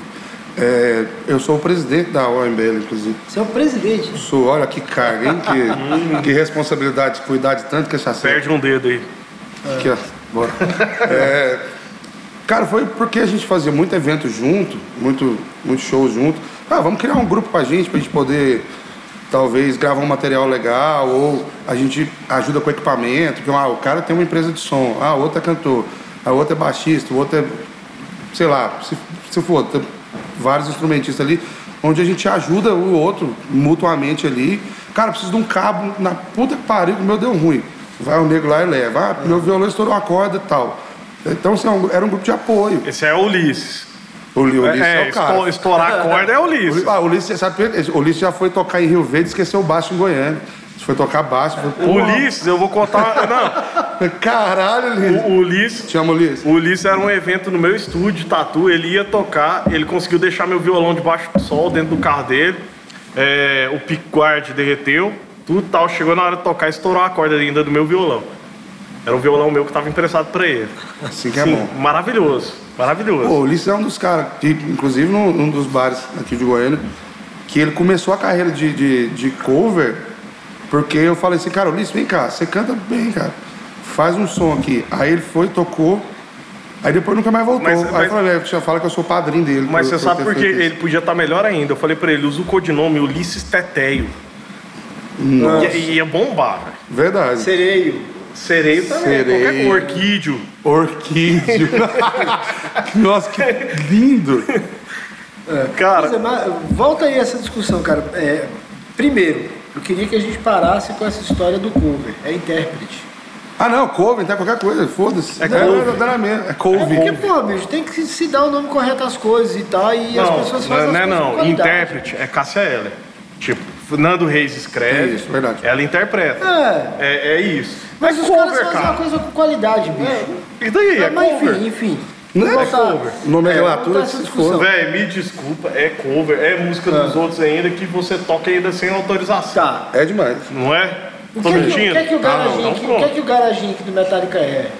É, eu sou o presidente da OMBL, inclusive. Você é o presidente. Sou, olha que carga, hein? Que, que responsabilidade, cuidar de tanto que essa Perde um dedo aí. Aqui, ó. Bora. É, cara, foi porque a gente fazia muito evento junto, muito, muito show junto. Ah, vamos criar um grupo pra gente, pra gente poder talvez gravar um material legal, ou a gente ajuda com equipamento, porque ah, o cara tem uma empresa de som, ah, o outro é cantor, a outra é baixista, o outro é, sei lá, se, se for, tem vários instrumentistas ali, onde a gente ajuda o outro mutuamente ali. Cara, preciso de um cabo na puta que pariu, que o meu deu ruim. Vai o nego lá e leva. Ah, meu violão estourou a corda e tal. Então, assim, era um grupo de apoio. Esse é o Ulisses. O Ulisses é, É, o cara. esto- estourar a corda é o Ulisses. Ah, o Ulisses, sabe, o Ulisses já foi tocar em Rio Verde e esqueceu o baixo em Goiânia. Foi tocar baixo. Foi, Ulisses, eu vou contar. Não, *laughs* Caralho, Ulisses. o Ulisses. Chama o Ulisses. O Ulisses era um evento no meu estúdio de tatu, ele ia tocar, ele conseguiu deixar meu violão debaixo do sol dentro do carro dele. É, o pickguard derreteu, tudo tal. Chegou na hora de tocar, estourou a corda ainda do meu violão. Era um violão meu que estava emprestado para ele. Assim que é Sim, bom. maravilhoso, maravilhoso. Pô, o Ulisses é um dos caras, inclusive num, num dos bares aqui de Goiânia, que ele começou a carreira de, de, de cover, porque eu falei assim, cara, Ulisses, vem cá, você canta bem, cara. Faz um som aqui. Aí ele foi, tocou, aí depois nunca mais voltou. Mas- aí mas- eu falei, é, fala que eu sou padrinho dele. Mas você sabe ter por que feito isso. ele podia estar melhor ainda? Eu falei pra ele, usa o codinome Ulisses Teteio. Nossa, E ia bombar, verdade. Sereio. Sereio também, Sereio. qualquer orquídeo. Orquídeo. *laughs* Nossa, que lindo. Cara, Mas, mas, volta aí essa discussão, cara. É, primeiro, eu queria que a gente parasse com essa história do cover. É intérprete. Ah, não, couve, tá qualquer coisa, foda-se. É couve. dá na mesma. É É couve. porque, pô, bicho, tem que se dar o nome correto às coisas e tal, e as não, pessoas não, fazem não é as coisas com não. qualidade. Intérprete é Cássia Eller. Tipo, Nando Reis escreve, Isso, verdade. ela interpreta. É, É, é isso. mas é os cover, caras fazem cara. uma coisa com qualidade, bicho. E daí? É mas cover. enfim, enfim. Não é voltar- cover. Nomenclatura, se. Véi, me desculpa, é cover, é música dos outros ainda que você toca ainda sem autorização. Tá. É demais. Não é? O Tô que, é que, o mentindo? que é que o Ah, Garagem o que é que o Garagem aqui do Metallica é?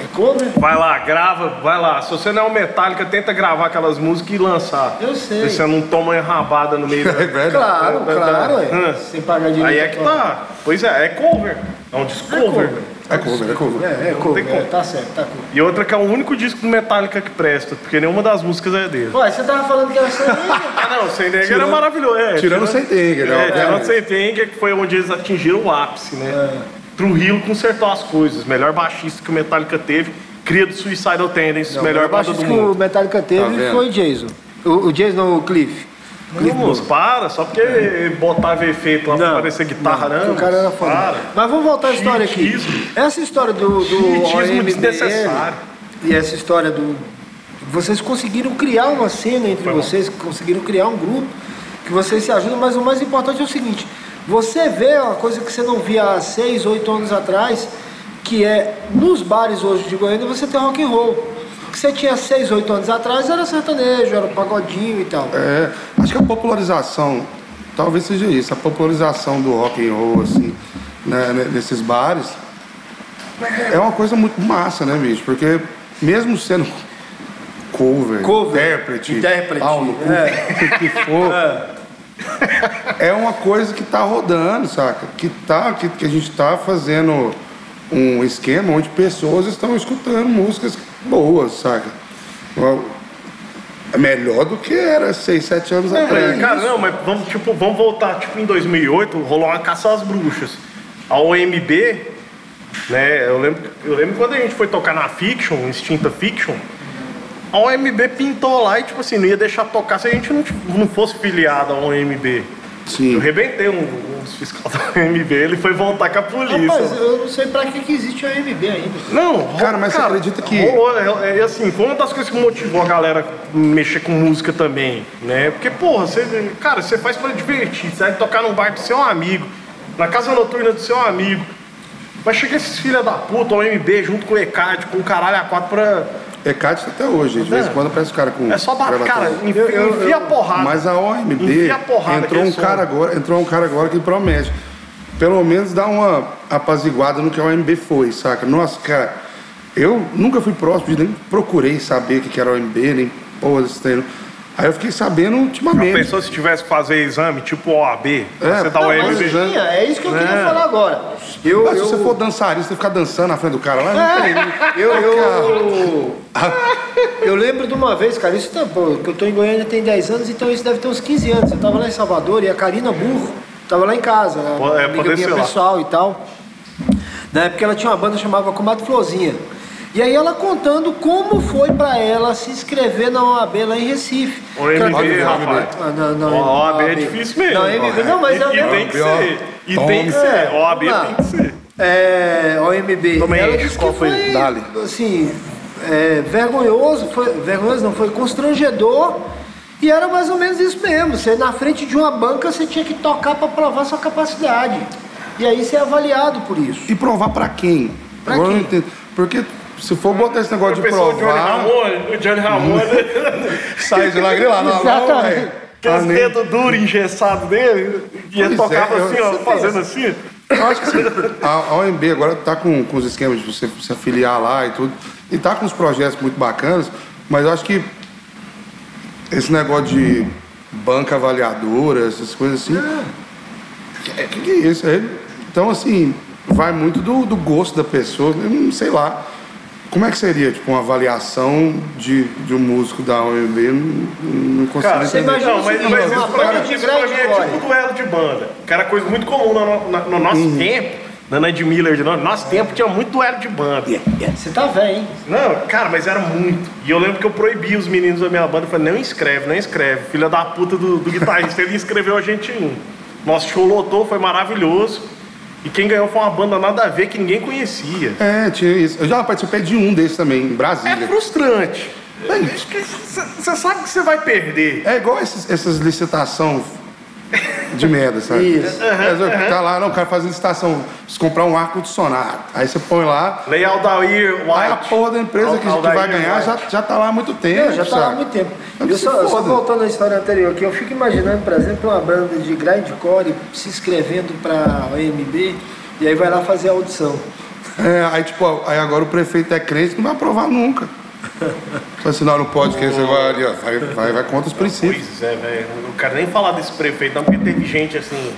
É cover? Vai lá, grava, vai lá. Se você não é um Metallica, tenta gravar aquelas músicas e lançar. Eu sei. Se você não toma enrabada no meio *laughs* da... É. Claro, da- da- claro, é. Sem pagar direito. Aí é que tá. Pois é, é cover. É um disco É cover. É cover, é cover. É, é cover, tem como. é, tá certo, tá cover. E outra que é o único disco do Metallica que presta, porque nenhuma das músicas é dele. Ué, você tava falando que era só *laughs* Ah, não, Sem Negra era maravilhoso. É, tirando Sem Negra, né, É, tirando Sem Negra, que foi onde eles atingiram o ápice, né? É. Trujillo consertou as coisas. Melhor baixista que o Metallica teve. Cria do Suicidal Tendencies, Não, melhor o banda do baixista que o mundo. Metallica Tá teve vendo? foi o Jason. O, o Jason, o Cliff. Moço, para, só porque botava efeito lá pra Não, parecer guitarra, não. o cara era foda. Para. Mas vamos voltar à história aqui. Essa história do, do OMBL desnecessário. e essa história do... Vocês conseguiram criar uma cena entre Foi bom. vocês, conseguiram criar um grupo que vocês se ajudam, mas o mais importante é o seguinte, você vê uma coisa que você não via há seis, oito anos atrás, que é, nos bares hoje de Goiânia, você tem rock and roll. Que você tinha seis, oito anos atrás era sertanejo, era pagodinho e tal. É, acho que a popularização, talvez seja isso, a popularização do rock and roll, assim, né, nesses bares, é uma coisa muito massa, né, bicho? Porque mesmo sendo cover, Cover, intérprete, intérprete, pau no cu, é. *laughs* o que for, *laughs* é uma coisa que tá rodando, saca? Que, tá, que, que a gente tá fazendo um esquema onde pessoas estão escutando músicas boas, saca? É melhor do que era 6, 7 anos É, atrás. cara, não, mas vamos, tipo, vamos voltar, tipo, em 2008, rolou uma caça às bruxas. A OMB, né, eu lembro, eu lembro quando a gente foi tocar na Fiction, Extinta Fiction, a OMB pintou lá e, tipo assim, não ia deixar tocar se a gente não, não fosse filiado à OMB. Sim. Eu arrebentei um, um dos fiscais *laughs* da OMB, ele foi voltar com a polícia. Rapaz, eu não sei pra que, que existe a MB ainda. Não, Cara, mas você acredita que- Rolou, é, é, assim, foi uma das coisas que motivou a galera a mexer com música também, né? Porque, porra, você, cara, você faz pra divertir, você vai tocar num bar do seu amigo, na casa noturna do seu amigo. Vai chegar esses filha da puta, o MB, junto com o ECAD, com o caralho a quatro pra. ECAD até hoje, de vez em quando aparece o cara com. É só bater, cara, enfia, a porrada. Mas a OMB a porrada entrou um cara agora, entrou um cara agora que promete. Pelo menos dar uma apaziguada no que a OMB foi, saca? Nossa, cara, eu nunca fui próximo de nem procurei saber o que que era a OMB, nem porra desse treino. Aí eu fiquei sabendo A ultimamente. pessoa se tivesse que fazer exame, tipo OAB, É, você dá não, o MB. tinha, é isso que eu queria É. falar agora. Eu, Mas se eu, você for dançarista, você ficar dançando na frente do cara lá, não tem. eu, eu, eu lembro de uma vez, cara, isso tá, pô, que eu tô em Goiânia tem 10 anos, então isso deve ter uns 15 anos. Eu tava lá em Salvador e a Karina Burro tava lá em casa, né? É, amiga minha ser lá. pessoal e tal. Na época ela tinha uma banda chamada Comadre Florzinha. E aí ela contando como foi pra ela se inscrever na OAB lá em Recife. O MB, rapaz. Ah, não, não, O OAB é difícil mesmo. Não, MB, não, mas e, eu e tem que ser. E tem que ser. É, OAB tem que ser. É, OMB. Também, ela disse qual que foi? foi, Dali. assim, é, vergonhoso, foi, vergonhoso não, foi constrangedor e era mais ou menos isso mesmo. Você na frente de uma banca, você tinha que tocar para provar sua capacidade. E aí você é avaliado por isso. E provar pra quem? Não quem? Porque se for botar esse negócio de o Johnny provar. Ramone, o Johnny Ramone, *laughs* Sai de lá grilar, não, não, velho. aqueles Ah, nem- dedos duros, engessados dele, e ele tocava é, assim, ó, fazendo assim. Eu acho que assim, a, a OMB agora está com, com os esquemas de você se afiliar lá e tudo. E tá com uns projetos muito bacanas, mas eu acho que esse negócio de banca avaliadora, essas coisas assim. O que, que é isso? É, então, assim, vai muito do, do gosto da pessoa. Não sei lá. Como é que seria, tipo, uma avaliação de, de um músico da OMB? Não, não consigo Cara, você entender. imagina não, mas, mas isso pra isso pra mim é tipo duelo de banda, que era coisa muito comum no, na- no nosso Uhum. tempo, na Ned Miller, de no nosso tempo tinha muito duelo de banda. Você tá velho, hein? Não, cara, mas era muito. E eu lembro que eu proibi os meninos da minha banda, eu falei, não escreve, não escreve. Filha da puta do, do guitarrista, ele inscreveu a gente em um. Nosso show lotou, foi maravilhoso. E quem ganhou foi uma banda nada a ver que ninguém conhecia. É, tinha isso. Eu já participei de um desses também, em É Brasília. frustrante. Você sabe que você vai perder. É igual esses, essas licitação de merda, sabe? Isso. É, Tá lá, não, o cara faz licitação, se comprar um ar-condicionado. Aí você põe lá, Lei Aldair White. aí a porra da empresa que, que Aldair vai ganhar White. já, já tá lá há muito tempo. Eu já tá lá há muito tempo. Eu se só, só voltando à história anterior aqui, eu fico imaginando, por exemplo, uma banda de grindcore se inscrevendo pra OMB e aí vai lá fazer a audição. É, aí tipo, aí agora o prefeito é crente, não vai aprovar nunca. Não, não pode, que esse agora ali, ó, vai, vai, vai contra os princípios. Pois é, velho. Não quero nem falar desse prefeito, não, porque teve gente assim.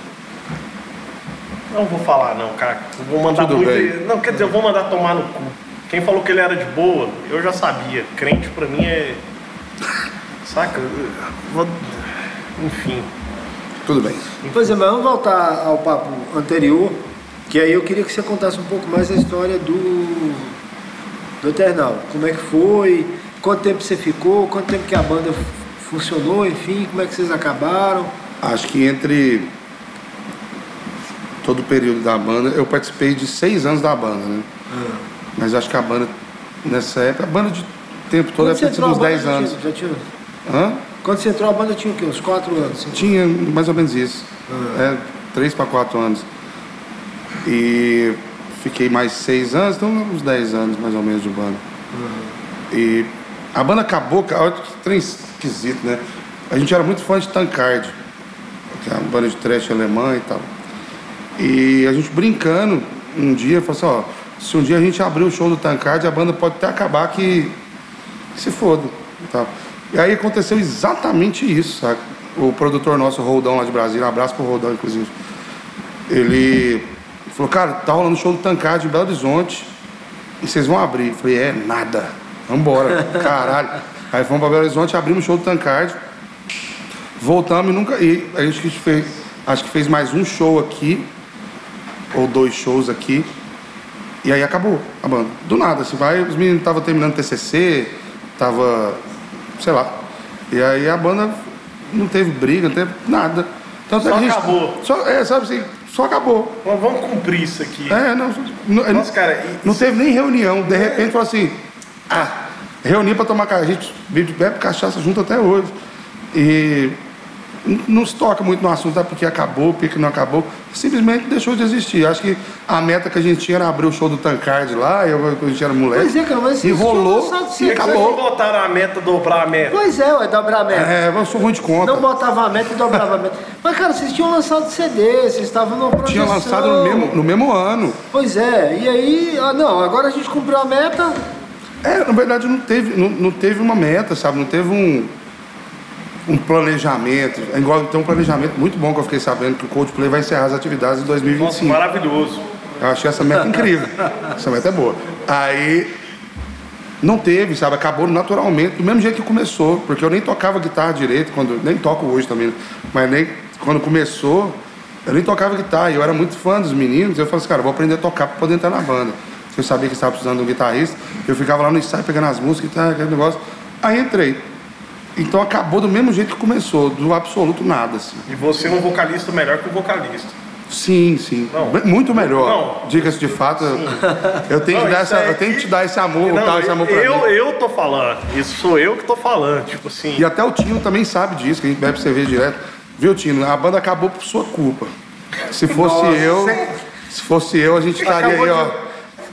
Não vou falar, não, cara. Eu vou mandar Tudo muito. bem. Não, quer dizer, eu vou mandar tomar no cu. Quem falou que ele era de boa, eu já sabia. Crente pra mim é. Saca? Vou- Enfim. Tudo bem. Pois é, mas vamos voltar ao papo anterior, que aí eu queria que você contasse um pouco mais a história do, do Eternal. Como é que foi, quanto tempo você ficou, quanto tempo que a banda funcionou, enfim, como é que vocês acabaram. Acho que entre todo o período da banda, eu participei de seis anos da banda, né? Mas acho que a banda, nessa época, a banda de tempo todo deve ter sido uns a banda, 10 já anos. tinha- já tinha- Hã? quando você entrou a banda tinha o quê? Uns 4 anos? cinco? Tinha mais ou menos isso. É, três para quatro anos. E fiquei mais seis anos, então uns 10 anos mais ou menos de banda. E a banda acabou, cara, olha que trem esquisito, né? A gente era muito fã de Tankard, que é uma banda de trash alemã e tal. E a gente brincando um dia, falou assim, ó, se um dia a gente abrir o show do Tankard, a banda pode até acabar que, que se foda. E, tal. e aí aconteceu exatamente isso, sabe? O produtor nosso, o Roldão lá de Brasília, um abraço pro Roldão, inclusive. Ele falou, cara, tá rolando show do Tankard em Belo Horizonte e vocês vão abrir. Eu falei, é, nada. Vambora, caralho. Aí fomos pra Belo Horizonte, abrimos o show do Tancard. Voltamos e nunca. E a gente fez, acho que fez mais um show aqui, ou dois shows aqui. E aí acabou a banda. Do nada, assim, vai, os meninos estavam terminando TCC, tava, sei lá. E aí a banda não teve briga, não teve nada. Tanto é Só gente- acabou. Só, é, sabe assim, só acabou. Mas vamos cumprir isso aqui. É, não, não, Nossa, cara, e- não teve nem reunião. De repente falou assim, ah, reunir pra tomar cachaça. A gente bebe cachaça junto até hoje. E não se toca muito no assunto, ah, porque acabou, porque não acabou. Simplesmente deixou de existir. Acho que a meta que a gente tinha era abrir o show do Tancard lá, eu, quando a gente era moleque. Pois é, cara, mas E vocês tinham rolou lançado e CD. acabou. Vocês botaram a meta, dobrar a meta. Pois é, ué, dobrar a meta. É, eu sou ruim de conta. Não botava a meta e dobrava a meta. Mas, cara, vocês tinham lançado CD, vocês estavam numa projeção. Tinha lançado no mesmo, no mesmo ano. Pois é, e aí, ah, não, agora a gente cumpriu a meta. É, na verdade não teve, não, não teve uma meta, sabe? Não teve um, um planejamento. Igual tem um planejamento muito bom que eu fiquei sabendo que o Coldplay vai encerrar as atividades em Nossa, 2025. maravilhoso. Eu achei essa meta incrível. *laughs* essa meta é boa. Aí não teve, sabe? Acabou naturalmente, do mesmo jeito que começou, porque eu nem tocava guitarra direito, quando nem toco hoje também, mas nem quando começou, eu nem tocava guitarra, eu era muito fã dos meninos, eu falei assim, cara, vou aprender a tocar para poder entrar na banda. Eu sabia que estava precisando de um guitarrista, eu ficava lá no ensaio pegando as músicas e tal, aquele negócio. Aí entrei. Então acabou do mesmo jeito que começou, do absoluto nada, assim. E você é um vocalista melhor que o vocalista. Sim, sim. Não. Muito melhor. Não. Diga-se de fato, eu- eu tenho, Não, que dar isso essa, aí- eu tenho que te dar esse amor, Não, tal, esse amor pra eu, mim. eu tô falando. Isso sou eu que tô falando. Tipo assim. E até o Tino também sabe disso, que a gente bebe cerveja direto. Viu, Tino? A banda acabou por sua culpa. Se fosse Nossa. eu, se fosse eu, a gente estaria aí, ó,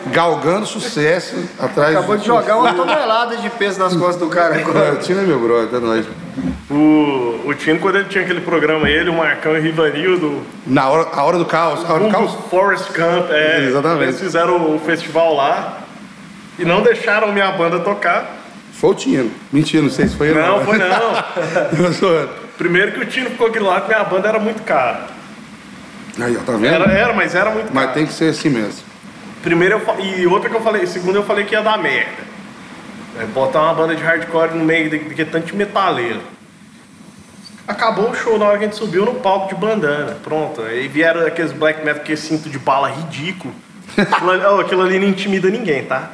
galgando sucesso atrás. Acabou de jogar uma tonelada de peso nas costas do cara É, agora. o Tino é meu brother, é nóis. O, o Tino, quando ele tinha aquele programa, ele, o Marcão e o Rivanildo, Na hora, a hora do caos, a hora do um caos. Forest Camp, é, Exatamente. eles fizeram o festival lá e não deixaram minha banda tocar. Foi o Tino. Mentira, não sei se foi ele. Não, foi não. *laughs* Eu sou- Primeiro que o Tino ficou aqui lá que minha banda era muito cara. Aí, ó, tá vendo? Era, era, mas era muito Mas tem que ser assim mesmo. Primeiro eu e outra que eu falei, segunda eu falei que ia dar merda. É, botar uma banda de hardcore no meio de, de tanto metaleiro. Acabou o show na hora que a gente subiu no palco de bandana. Pronto. Aí vieram aqueles black metal que cinto de bala ridículo. Aquilo ali, oh, aquilo ali não intimida ninguém, tá?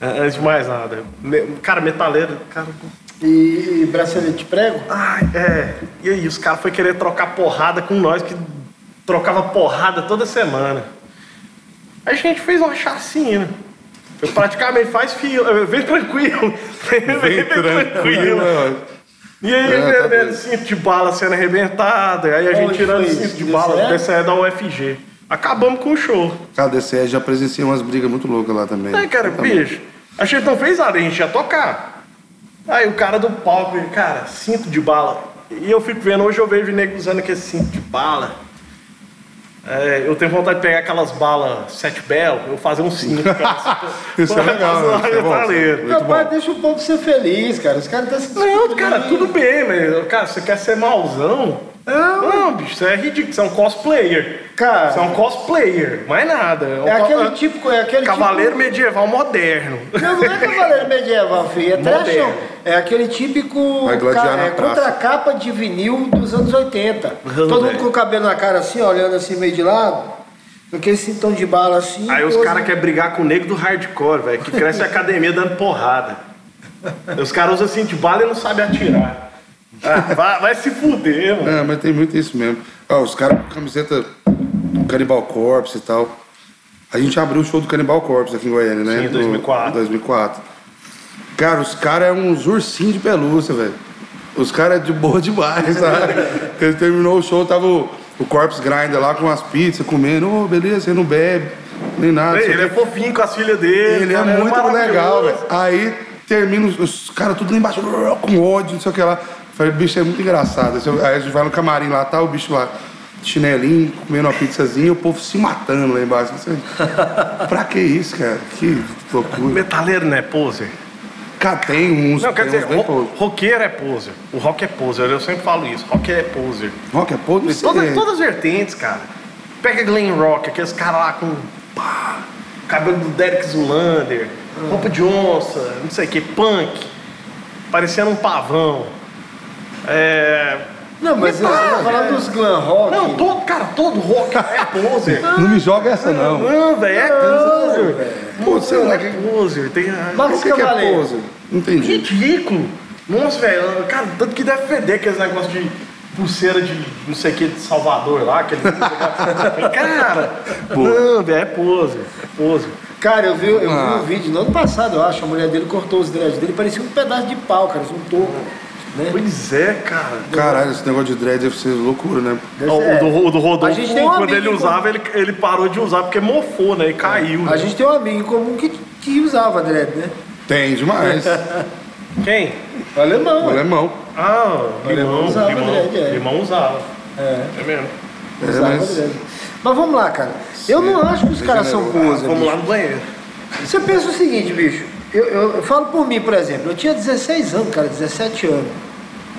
É, Antes de mais nada. Cara, metaleiro, cara. E, e bracelete de prego? Ai, é. E aí, os caras foi querer trocar porrada com nós, que trocava porrada toda semana. Aí a gente fez uma chacina. Eu praticamente faz fila, vem tranquilo. Vem, vem tranquilo. ó. E aí, É, tá vendendo doido. cinto de bala sendo arrebentado, aí a gente tirando cinto de bala, DCE? desse é da UFG. Acabamos com o show. Cara, DCE já presenciei umas brigas muito loucas lá também. Aí, cara, bicho, a gente não fez nada, a gente ia tocar. Aí o cara do palco, ele, cara, cinto de bala. E eu fico vendo, hoje eu vejo nego usando aquele cinto de bala. É, eu tenho vontade de pegar aquelas balas sete belo, eu fazer um cinto. *laughs* Cara, Isso é legal, isso é bom. metaleiro. Muito Rapaz, bom. deixa o povo ser feliz, cara. Os caras estão se Não, cara, tudo bem, mas, cara, você quer ser mauzão? Não, bicho, isso é ridículo, você é um cosplayer. Cara. Você é um cosplayer, mais nada. um É co- aquele tipo, é aquele Cavaleiro tipo... medieval moderno. Não, não é cavaleiro medieval, filho. É trashão. É aquele típico ca- é, contracapa de vinil dos anos 80. Todo mundo com o cabelo na cara assim, olhando assim meio de lado. Com aquele cintão de bala assim. Aí os caras querem brigar com o negro do hardcore, velho, que cresce a academia dando porrada. Os caras usam assim de bala e não sabem atirar. Ah, vai, vai se fuder, mano. É, mas tem muito isso mesmo. Ó, os caras com camiseta do Cannibal Corpse e tal. A gente abriu o show do Cannibal Corpse aqui em Goiânia, né? Sim, em 2004. Do- 2004. Cara, os caras é uns ursinhos de pelúcia, velho. Os caras é de boa demais, sabe? *laughs* Ele terminou o show, tava o, o Corpse Grinder lá com as pizzas, comendo. Ô, beleza, você não bebe, nem nada. Ele é fofinho com as filhas dele. Ele é cara, muito legal, velho. Aí termina os, os caras tudo lá embaixo, com ódio, não sei o que lá. Falei, bicho, é muito engraçado. Aí a gente vai no camarim lá, tá o bicho lá, chinelinho, comendo uma pizzazinha, o povo se matando lá embaixo. Assim, *laughs* pra que isso, cara? Que loucura. Metaleiro não é poser. Cara, tem uns, Não, quer dizer, ro pose. roqueiro é poser. O rock é poser, eu sempre falo isso. Rock é poser. Rock é podre? Não sei. Todas, as vertentes, cara. Pega glam rock, aqueles caras lá com pá, cabelo do Derek Zulander, roupa de onça, não sei o que, punk. parecendo um pavão. É. Não, mas para, velho. dos glam rock. Não, todo, cara, todo rock é poser. *laughs* Não me joga essa, não. Não, velho, é poser. Pô, sei lá, é que, poser. Tem o que, que é Cavaleiro. pose? Não entendi. Ridículo. Nossa, velho, cara, tanto que deve feder aqueles negócios de pulseira de não sei o que de Salvador lá, aquele. *laughs* cara, não, velho, é pose, é pose. Cara, eu vi, eu vi Ah. um vídeo no ano passado, eu acho, a mulher dele cortou os dreads dele, parecia um pedaço de pau, cara, um toco. Né? Pois é, cara. Caralho, esse negócio de dread deve ser loucura, né? O, do, o do Rodolfo, A gente tem um quando ele usava, ele, ele parou de usar porque mofou, né? E caiu. A né? gente tem um amigo em comum que, que usava dread, né? Tem demais. *laughs* Quem? O alemão. O ué. alemão. Ah, limão, usava limão, dread, é. limão usava. É, É mesmo. É, usava mas- dread. Mas vamos lá, cara. Eu não acho que os caras são Degenerou. poser. Vamos bicho. lá no banheiro. Você pensa o seguinte, bicho. Eu, eu- eu falo por mim, por exemplo. Eu tinha 16 anos, cara, 17 anos.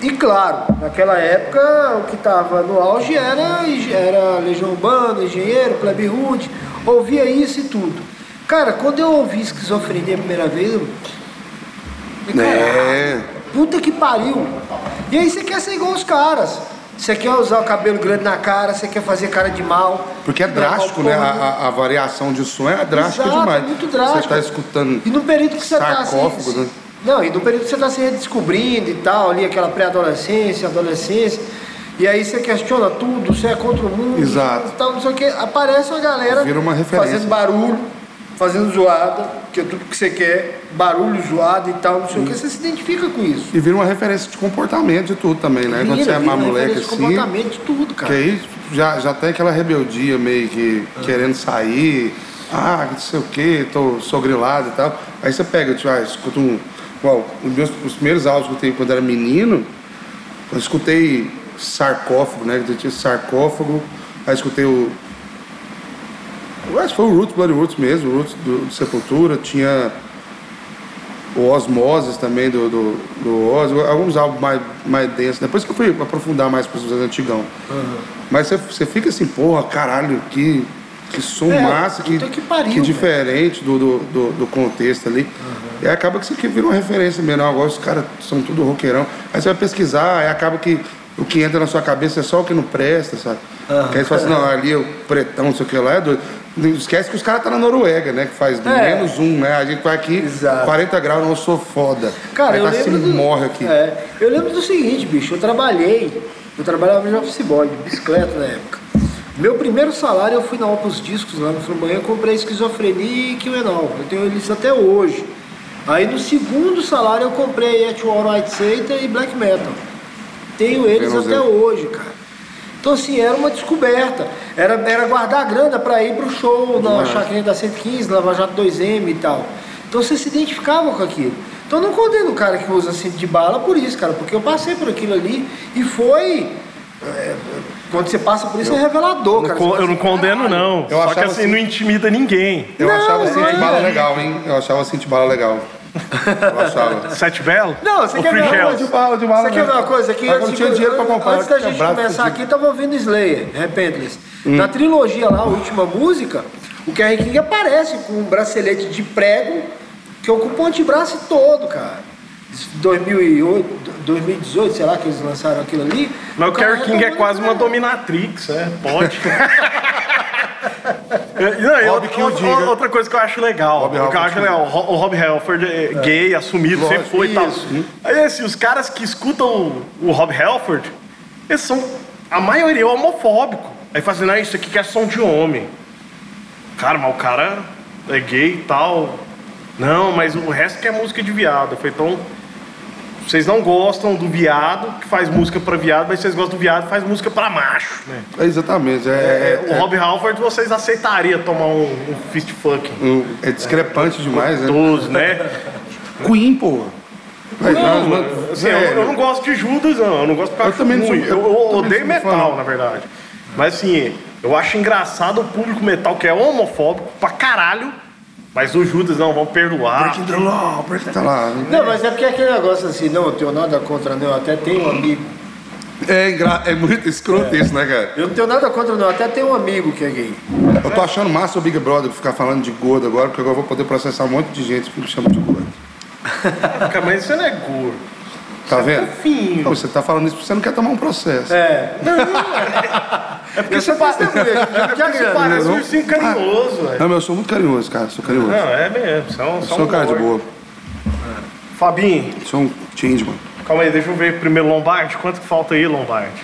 E claro, naquela época o que estava no auge era, era Legião Urbana, Engenheiro, Plebe Rude, ouvia isso e tudo. Cara, quando eu ouvi esquizofrenia a primeira vez, eu. É. Puta que pariu! E aí você quer ser igual os caras. Você quer usar o cabelo grande na cara, você quer fazer cara de mal. Porque é Não, drástico, né? A, a- variação de som é drástica Exato, demais. é muito drástico. Você tá escutando. E no período que você está se, Sarcófago, né? Não, e no período que você está se redescobrindo e tal, ali aquela pré-adolescência, adolescência, e aí você questiona tudo, você é contra o mundo, Exato. e tal, não sei o que, aparece uma galera Vira uma referência. fazendo barulho, fazendo zoada, que é tudo que você quer, barulho, zoada e tal, não sei o que, você se identifica com isso. E vira uma referência de comportamento de tudo também, né? Quando Vira, você é uma moleque assim. comportamento de tudo, Que cara. aí já, já tem aquela rebeldia meio que querendo sair, ah, não sei o que, tô, sou grilado e tal. Aí você pega, tipo, ah, escuta um. Os, meus, os primeiros áudios que eu tenho quando era menino, eu escutei sarcófago, né? Eu tinha sarcófago, aí escutei o. Acho que foi o Roots, Bloody Roots mesmo, o Roots do, do Sepultura, tinha o Osmoses também do, do, do Oz, alguns álbuns mais, mais densos. Depois que eu fui aprofundar mais para os antigão. Mas você, você fica assim, porra, caralho, que, que som É, massa, que, que pariu, que diferente do, do, do, do contexto ali. E aí acaba que isso aqui vira uma referência mesmo. Agora os caras são tudo roqueirão. Aí você vai pesquisar, aí acaba que o que entra na sua cabeça é só o que não presta, sabe? Que aí você fala assim, não, ali é o pretão, não sei o que lá, é doido. Não Esquece que os caras estão na Noruega, né? Que faz É. menos um, né? A gente vai aqui, Exato. 40 graus, não sou foda. Cara, Aí eu tá assim, lembro do, morre aqui. É, eu lembro do seguinte, bicho, eu trabalhei, eu trabalhava de office boy, de bicicleta na época. Meu primeiro salário eu fui na Opus Discos lá no Flamboyant, eu comprei Esquizofrenia e Kimenol, eu tenho eles até hoje. Aí no segundo salário eu comprei At White Satan e Black Metal. Tenho eles até hoje, cara. Então assim, era uma descoberta. Era, era guardar grana para ir pro show na. Chacrinha da 115, Lava Jato 2M e tal. Então você se identificava com aquilo. Então eu não condeno o cara que usa cinto de bala por isso, cara, porque eu passei por aquilo ali e foi. é, quando você passa por isso é revelador, cara. Co- Você fala Eu não condeno, não. Eu Só que assim, assim- não intimida ninguém. Eu Não, achava assim de é. bala legal, hein? Eu achava assim de bala legal. Sete Belo? Não, você quer ver uma coisa? bala, de bala Você quer ver uma coisa aqui? Mas quando tinha dinheiro pra comprar, Antes da gente começar aqui, tava ouvindo Slayer, Repentless. Hum. Na trilogia lá, a última música, o Kerry King aparece com um bracelete de prego que ocupa o antebraço todo, cara. 2008, 2018, sei lá, que eles lançaram aquilo ali. Mas o Kerry King é tomando quase uma dominatrix, é, pode. *laughs* Não, e Rob outra, que o outra- diga. outra coisa que eu acho legal, Rob o que eu acho legal, o Ro- o Rob Halford é gay, assumido, sempre Lógico, foi e tal. isso. Aí assim, os caras que escutam o, o Rob Halford, eles são, a maioria é homofóbico. Aí fazendo, ah, isso aqui que é som de homem. Cara, mas o cara é gay e tal. Não, mas o resto que é música de viado. Falei, então, vocês não gostam do viado que faz música pra viado, mas vocês gostam do viado que faz música pra macho, né? É exatamente. É, o Rob Halford vocês aceitariam tomar um, um fist fucking um- é discrepante demais, né? gostoso, né? Queen, porra. Mas, Não, mas- assim, eu, eu não gosto de Judas, não. Eu não gosto porque eu, também sou- eu Eu, eu odeio fã, metal, na verdade. Mas assim, eu acho engraçado o público metal que é homofóbico pra caralho. Mas o Judas, não, vamos perdoar. Breaking the law, breaking the law. Não, mas é porque é aquele negócio assim, não, eu tenho nada contra, não, eu até tenho um amigo. É, engra... é muito escroto isso, né, cara? Eu não tenho nada contra, não, até tenho um amigo que é gay. Eu tô achando massa o Big Brother ficar falando de gordo agora, porque agora eu vou poder processar um monte de gente que me chama de gordo. Mas você não é gordo. Tá você é vendo? fofinho. Não, você tá falando isso porque você não quer tomar um processo. É. É porque você testemunha, já- já você parece não? um ursinho carinhoso, velho. Não, mas eu sou muito carinhoso, cara. Sou carinhoso. Não, é mesmo. Você é é sou um cara de boa. Fabinho, Sou um changeman. calma aí, deixa eu ver primeiro Lombardi. Quanto que falta aí, Lombardi?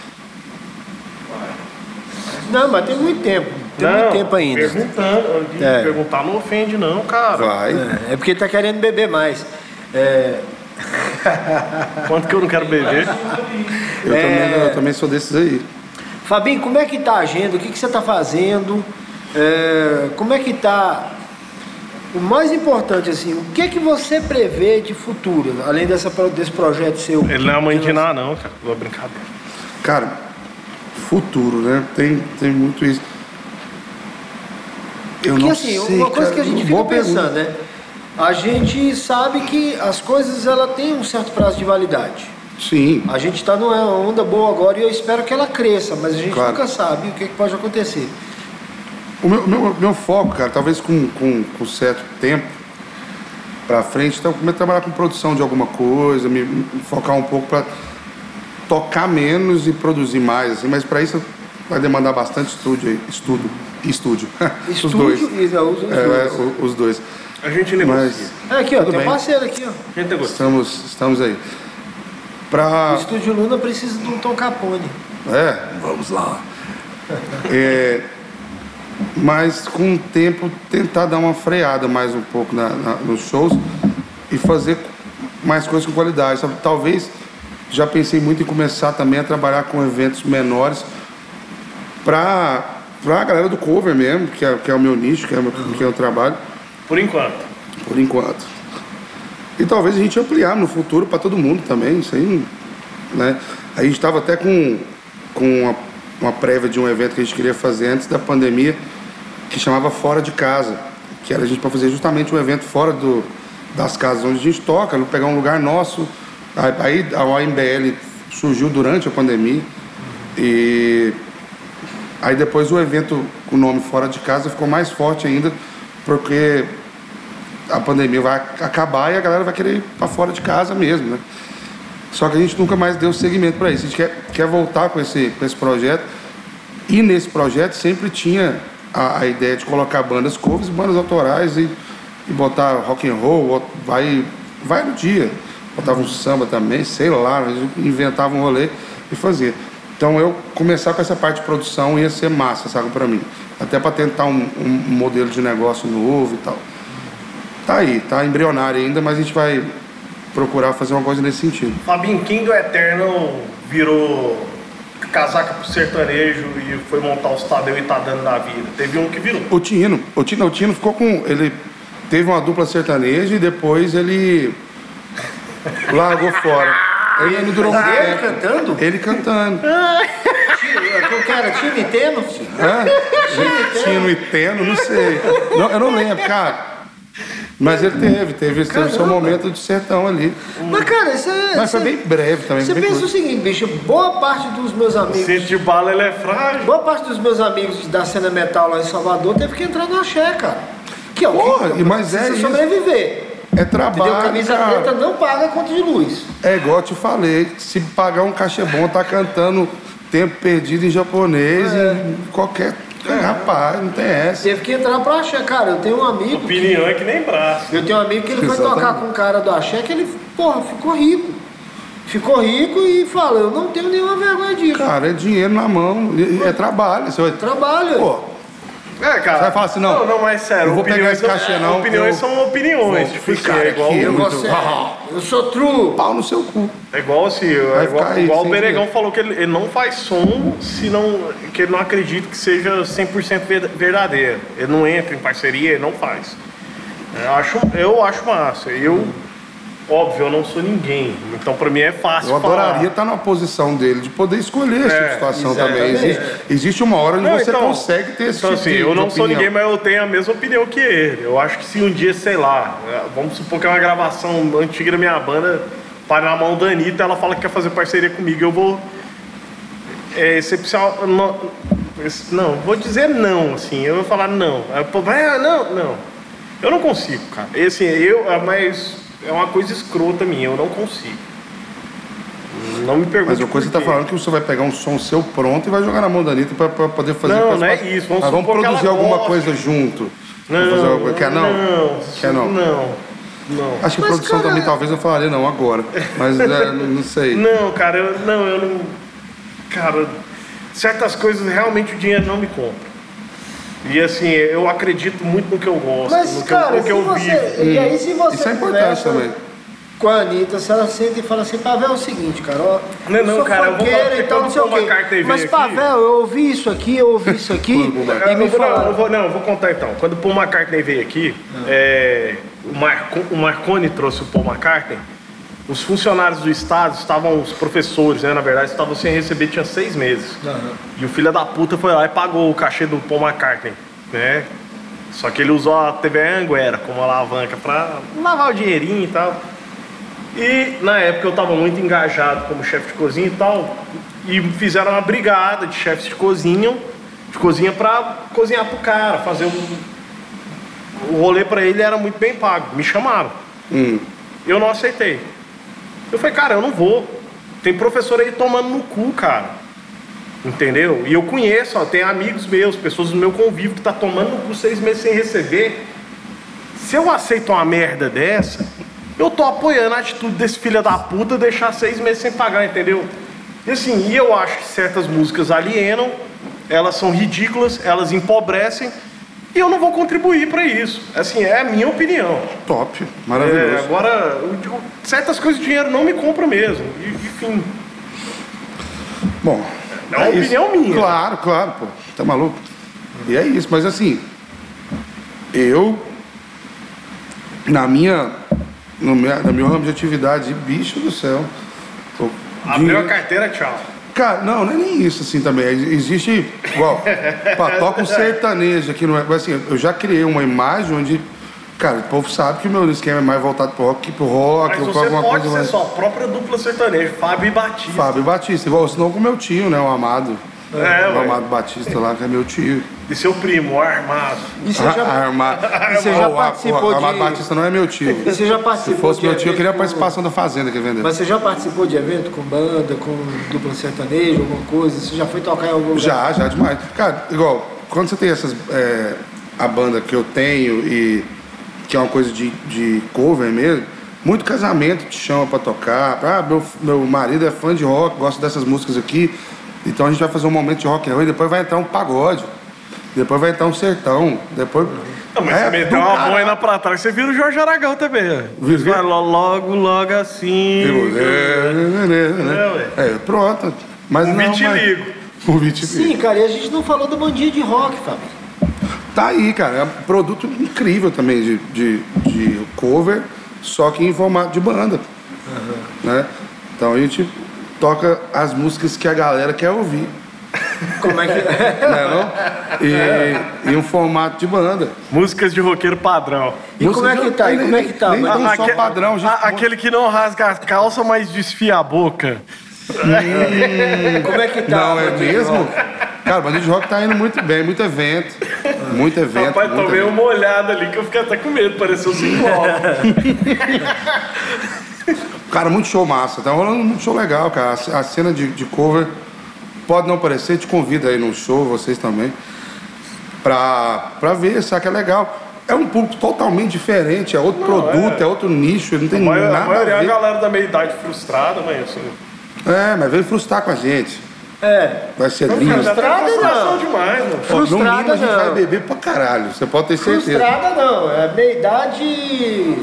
Não, mas tem muito tempo. Tem muito tempo ainda. Perguntando, É. perguntar não ofende, não, cara. Vai. É, é porque ele tá querendo beber mais. É, *laughs* Quanto que eu não quero beber? Eu, É. também, eu também sou desses aí. Fabinho, como é que tá a agenda? O que, que você tá fazendo? É, como é que tá? O mais importante, assim, o que é que você prevê de futuro, além dessa, desse projeto seu? Ele não é mãe de nada, não, cara. Vou brincadeira. Cara, futuro, né? Tem, tem muito isso. Eu Porque não assim, sei, uma coisa cara. que a gente fica Boa pergunta. pensando, né? A gente sabe que as coisas ela têm um certo prazo de validade. Sim. A gente está numa onda boa agora e eu espero que ela cresça, mas a gente Claro. nunca sabe o que, que pode acontecer. O meu, meu, meu foco, cara, talvez com, com, com certo tempo pra frente, então eu começo a trabalhar com produção de alguma coisa, me, me focar um pouco pra tocar menos e produzir mais, assim, mas pra isso vai demandar bastante estúdio aí, estudo e estúdio. *laughs* os Estúdio dois. os, É, dois. é, os dois. A gente negocia. Mas É, aqui, ó, tem um parceiro aqui, ó. A gente negocia. estamos, estamos aí. O Pra. Estúdio Luna precisa de um Tom Capone. É, vamos lá. É, mas com o tempo tentar dar uma freada mais um pouco na- na- nos shows e fazer mais coisas com qualidade. sabe? Talvez já pensei muito em começar também a trabalhar com eventos menores para a galera do cover mesmo, que é, que é o meu nicho, que é o meu, que é o trabalho, Por enquanto. por enquanto. E talvez a gente ampliar no futuro para todo mundo também, aí, né? A gente estava até com, com uma, uma prévia de um evento que a gente queria fazer antes da pandemia, que chamava Fora de Casa, que era a gente para fazer justamente um evento fora do, das casas onde a gente toca, pegar um lugar nosso. Aí a OMBL surgiu durante a pandemia e aí depois o evento com o nome Fora de Casa ficou mais forte ainda, porque a pandemia vai acabar e a galera vai querer ir para fora de casa mesmo, né? Só que a gente nunca mais deu seguimento para isso. A gente quer, quer voltar com esse, com esse projeto. E nesse projeto sempre tinha a, a ideia de colocar bandas covers, bandas autorais e, e botar rock and roll, vai, vai no dia. Botava um samba também, sei lá, inventava um rolê e fazia. Então eu começar com essa parte de produção ia ser massa, sabe, para mim. Até para tentar um, um modelo de negócio novo e tal. Tá aí, tá embrionário ainda, mas a gente vai procurar fazer uma coisa nesse sentido. Fabinho, quem do Eterno virou casaca pro sertanejo e foi montar os Tadeu e tá dando da vida? Teve um que virou. O Tino, o Tino, o Tino ficou com. Ele teve uma dupla sertaneja e depois ele largou fora. Ele não durou muito Ele tempo. cantando? Ele cantando. O cara, time Teno? Hã? Tino e Teno, não sei. Não, eu não lembro, cara. Mas ele teve, teve, teve seu Caramba. momento de sertão ali. Mas, cara, isso é. Mas foi isso é- bem breve também. Você pensa o curto. seguinte, bicho, boa parte dos meus amigos. Cinto de bala, ele é frágil. Boa parte dos meus amigos da cena metal lá em Salvador teve que entrar no axé, cara. Que é o Porra, que e mas é isso. sobreviver. É Entendeu? trabalho. Camisa cara. preta não paga conta de luz. É igual eu te falei, se pagar um cachê bom, tá cantando Tempo Perdido em japonês, em qualquer. Rapaz, não tem essa. Teve que entrar pro axé, cara. Eu tenho um amigo. Opinião é que nem braço. Eu tenho um amigo que ele foi Exatamente. tocar com um cara do axé que ele, porra, ficou rico. Ficou rico e fala, eu não tenho nenhuma vergonha disso. Cara, é dinheiro na mão, e- é trabalho. Você vai, Trabalho. pô, É, cara. Você vai falar assim, não, Não, não, mas sério. eu vou pegar opiniões esse são- cachê, não, Opiniões eu são opiniões. vou Tipo assim, é igual, aqui, eu, muito- ser- eu sou true. pau no seu cu. é igual assim, é igual, aí, igual o Beregão dinheiro. falou que ele, ele não faz som se não, que ele não acredita que seja 100% ver- verdadeiro. Ele não entra em parceria, ele não faz. Eu acho, eu acho massa. Eu, óbvio, eu não sou ninguém. Então pra mim é fácil Eu falar. adoraria estar na posição dele, de poder escolher essa É, situação exatamente. também. Existe, existe uma hora onde Não, você então- consegue ter esse Então, tipo assim, de, eu não sou ninguém, mas eu tenho a mesma opinião que ele. Eu acho que se um dia, sei lá, vamos supor que é uma gravação antiga da minha banda, para na mão da Anitta, ela fala que quer fazer parceria comigo, eu vou. É excepcional. Não, não, vou dizer não, assim. Eu vou falar não. Aí o povo vai, ah, não, não. Eu não consigo, cara. E, assim, eu, é, mas é uma coisa escrota minha, eu não consigo. Não me pergunte. Mas a coisa você tá falando que você vai pegar um som seu pronto e vai jogar na mão da Anitta pra, pra poder fazer Não, não é isso. Vamos Mas vamos que produzir alguma goste. coisa junto. Não, Vamos fazer alguma coisa. Quer não? Não. Quer não? Não. Não. Acho que Mas, produção cara- também talvez eu falaria não agora. Mas é, *laughs* não, não sei. Não, cara, eu não, eu não. Cara, certas coisas realmente o dinheiro não me compra. E assim, eu acredito muito no que eu gosto, Mas, no que, cara, eu, no que eu você, vivo. e aí se você Isso é importante também. com a Anitta, se ela senta e fala assim, Pavel, é o seguinte, cara, ó, Não, não, cara, eu vou falar então não sei o quê. Mas, aqui- Pavel, eu ouvi isso aqui, eu ouvi isso aqui, e me vou, não, vou, não, vou contar então. Quando o Paul McCartney veio aqui, é, o, Marco, o Marconi trouxe o Paul McCartney. Os funcionários do estado estavam, os professores, né, na verdade, estavam sem receber, tinha seis meses. E o filho da puta foi lá e pagou o cachê do Paul McCartney, né? Só que ele usou a TV Anguera como alavanca pra lavar o dinheirinho e tal. E na época eu tava muito engajado como chefe de cozinha e tal. E fizeram uma brigada de chefes de cozinha, de cozinha pra cozinhar pro cara, fazer um. O rolê pra ele era muito bem pago. Me chamaram. Hum. Eu não aceitei. Eu falei, cara, eu não vou. Tem professor aí tomando no cu, cara. Entendeu? E eu conheço, ó, tem amigos meus, pessoas do meu convívio que tá tomando no cu seis meses sem receber. Se eu aceito uma merda dessa, eu tô apoiando a atitude desse filho da puta deixar seis meses sem pagar, entendeu? E assim, e eu acho que certas músicas alienam, elas são ridículas, elas empobrecem, e eu não vou contribuir pra isso. Assim, é a minha opinião. Top. É, Maravilhoso. agora, o- o- certas coisas de dinheiro não me compram mesmo. E, enfim, Bom. É uma isso. opinião minha. Claro, claro, pô. Tá maluco? E é isso, mas assim, eu, na minha, no meu, na meu ramo de atividade, bicho do céu. abriu a dinheiro- carteira, tchau. Cara, não, não é nem isso assim também. Existe, igual, pá, toca um *laughs* sertanejo aqui, não é? Mas assim, eu já criei uma imagem onde, cara, o povo sabe que o meu esquema é mais voltado pro rock que pro rock, Mas ou pra você alguma pode coisa ser mais. só a própria dupla sertaneja, Fábio e Batista. Fábio Batista, igual, senão com o meu tio, né? O Amado. É, o ué. Amado Batista lá, que é meu tio. E seu primo, o Armado. E você já, Armado. e você já O- o- participou o Amado de... Batista não é meu tio. E você já Se participou fosse de meu tio, eu queria a participação da Fazenda que vendeu. Mas você já participou de evento com banda, com dupla sertaneja, alguma coisa? Você já foi tocar em algum lugar? Já, já demais. Cara, igual, quando você tem essas. é, a banda que eu tenho e que é uma coisa de, de cover mesmo, muito casamento te chama pra tocar. Ah, meu, meu marido é fã de rock, gosta dessas músicas aqui. Então a gente vai fazer um momento de rock and roll e depois vai entrar um pagode. Depois vai entrar um sertão. Depois. Não, mas É, você meteu uma caralho. boina pra trás, você vira o Jorge Aragão também. Vira- Vai lo- logo, logo assim. É, é, pronto. Mas Um não, vitiligo. Mas... Um vitiligo. Sim, cara, e a gente não falou da bandinha de rock, Fábio. Tá aí, cara. É um produto incrível também de, de, de cover, só que em formato de banda. Né? Então a gente toca as músicas que a galera quer ouvir. Como é que *laughs* Né, não? E, em um formato de banda. Músicas de roqueiro padrão. E como é que tá? E como é que tá? Nem, nem tão só padrão, gente. aquele que não rasga a calça, mas desfia a boca. Como é que tá? Não, é mesmo? Cara, o Bandinho de Rock tá indo muito bem, muito evento. Muito evento. Rapaz, muito tomei evento. uma olhada ali que eu fiquei até com medo, pareceu um *laughs* ciclope. Cara, muito show massa. Tá rolando muito show legal, cara. A a cena de, de cover pode não parecer, te convido aí no show, vocês também, pra, pra ver, sabe que é legal. É um público totalmente diferente, é outro produto, é... outro nicho, não tem A maioria, a nada maioria é a a ver. galera da meia idade frustrada, mas assim. É, mas veio frustrar com a gente. É. Vai ser lindo. até Frustrada, não. demais, mano. Pô, no mínimo frustrada, a gente não. vai beber pra caralho, você pode ter certeza. Frustrada não, é meia idade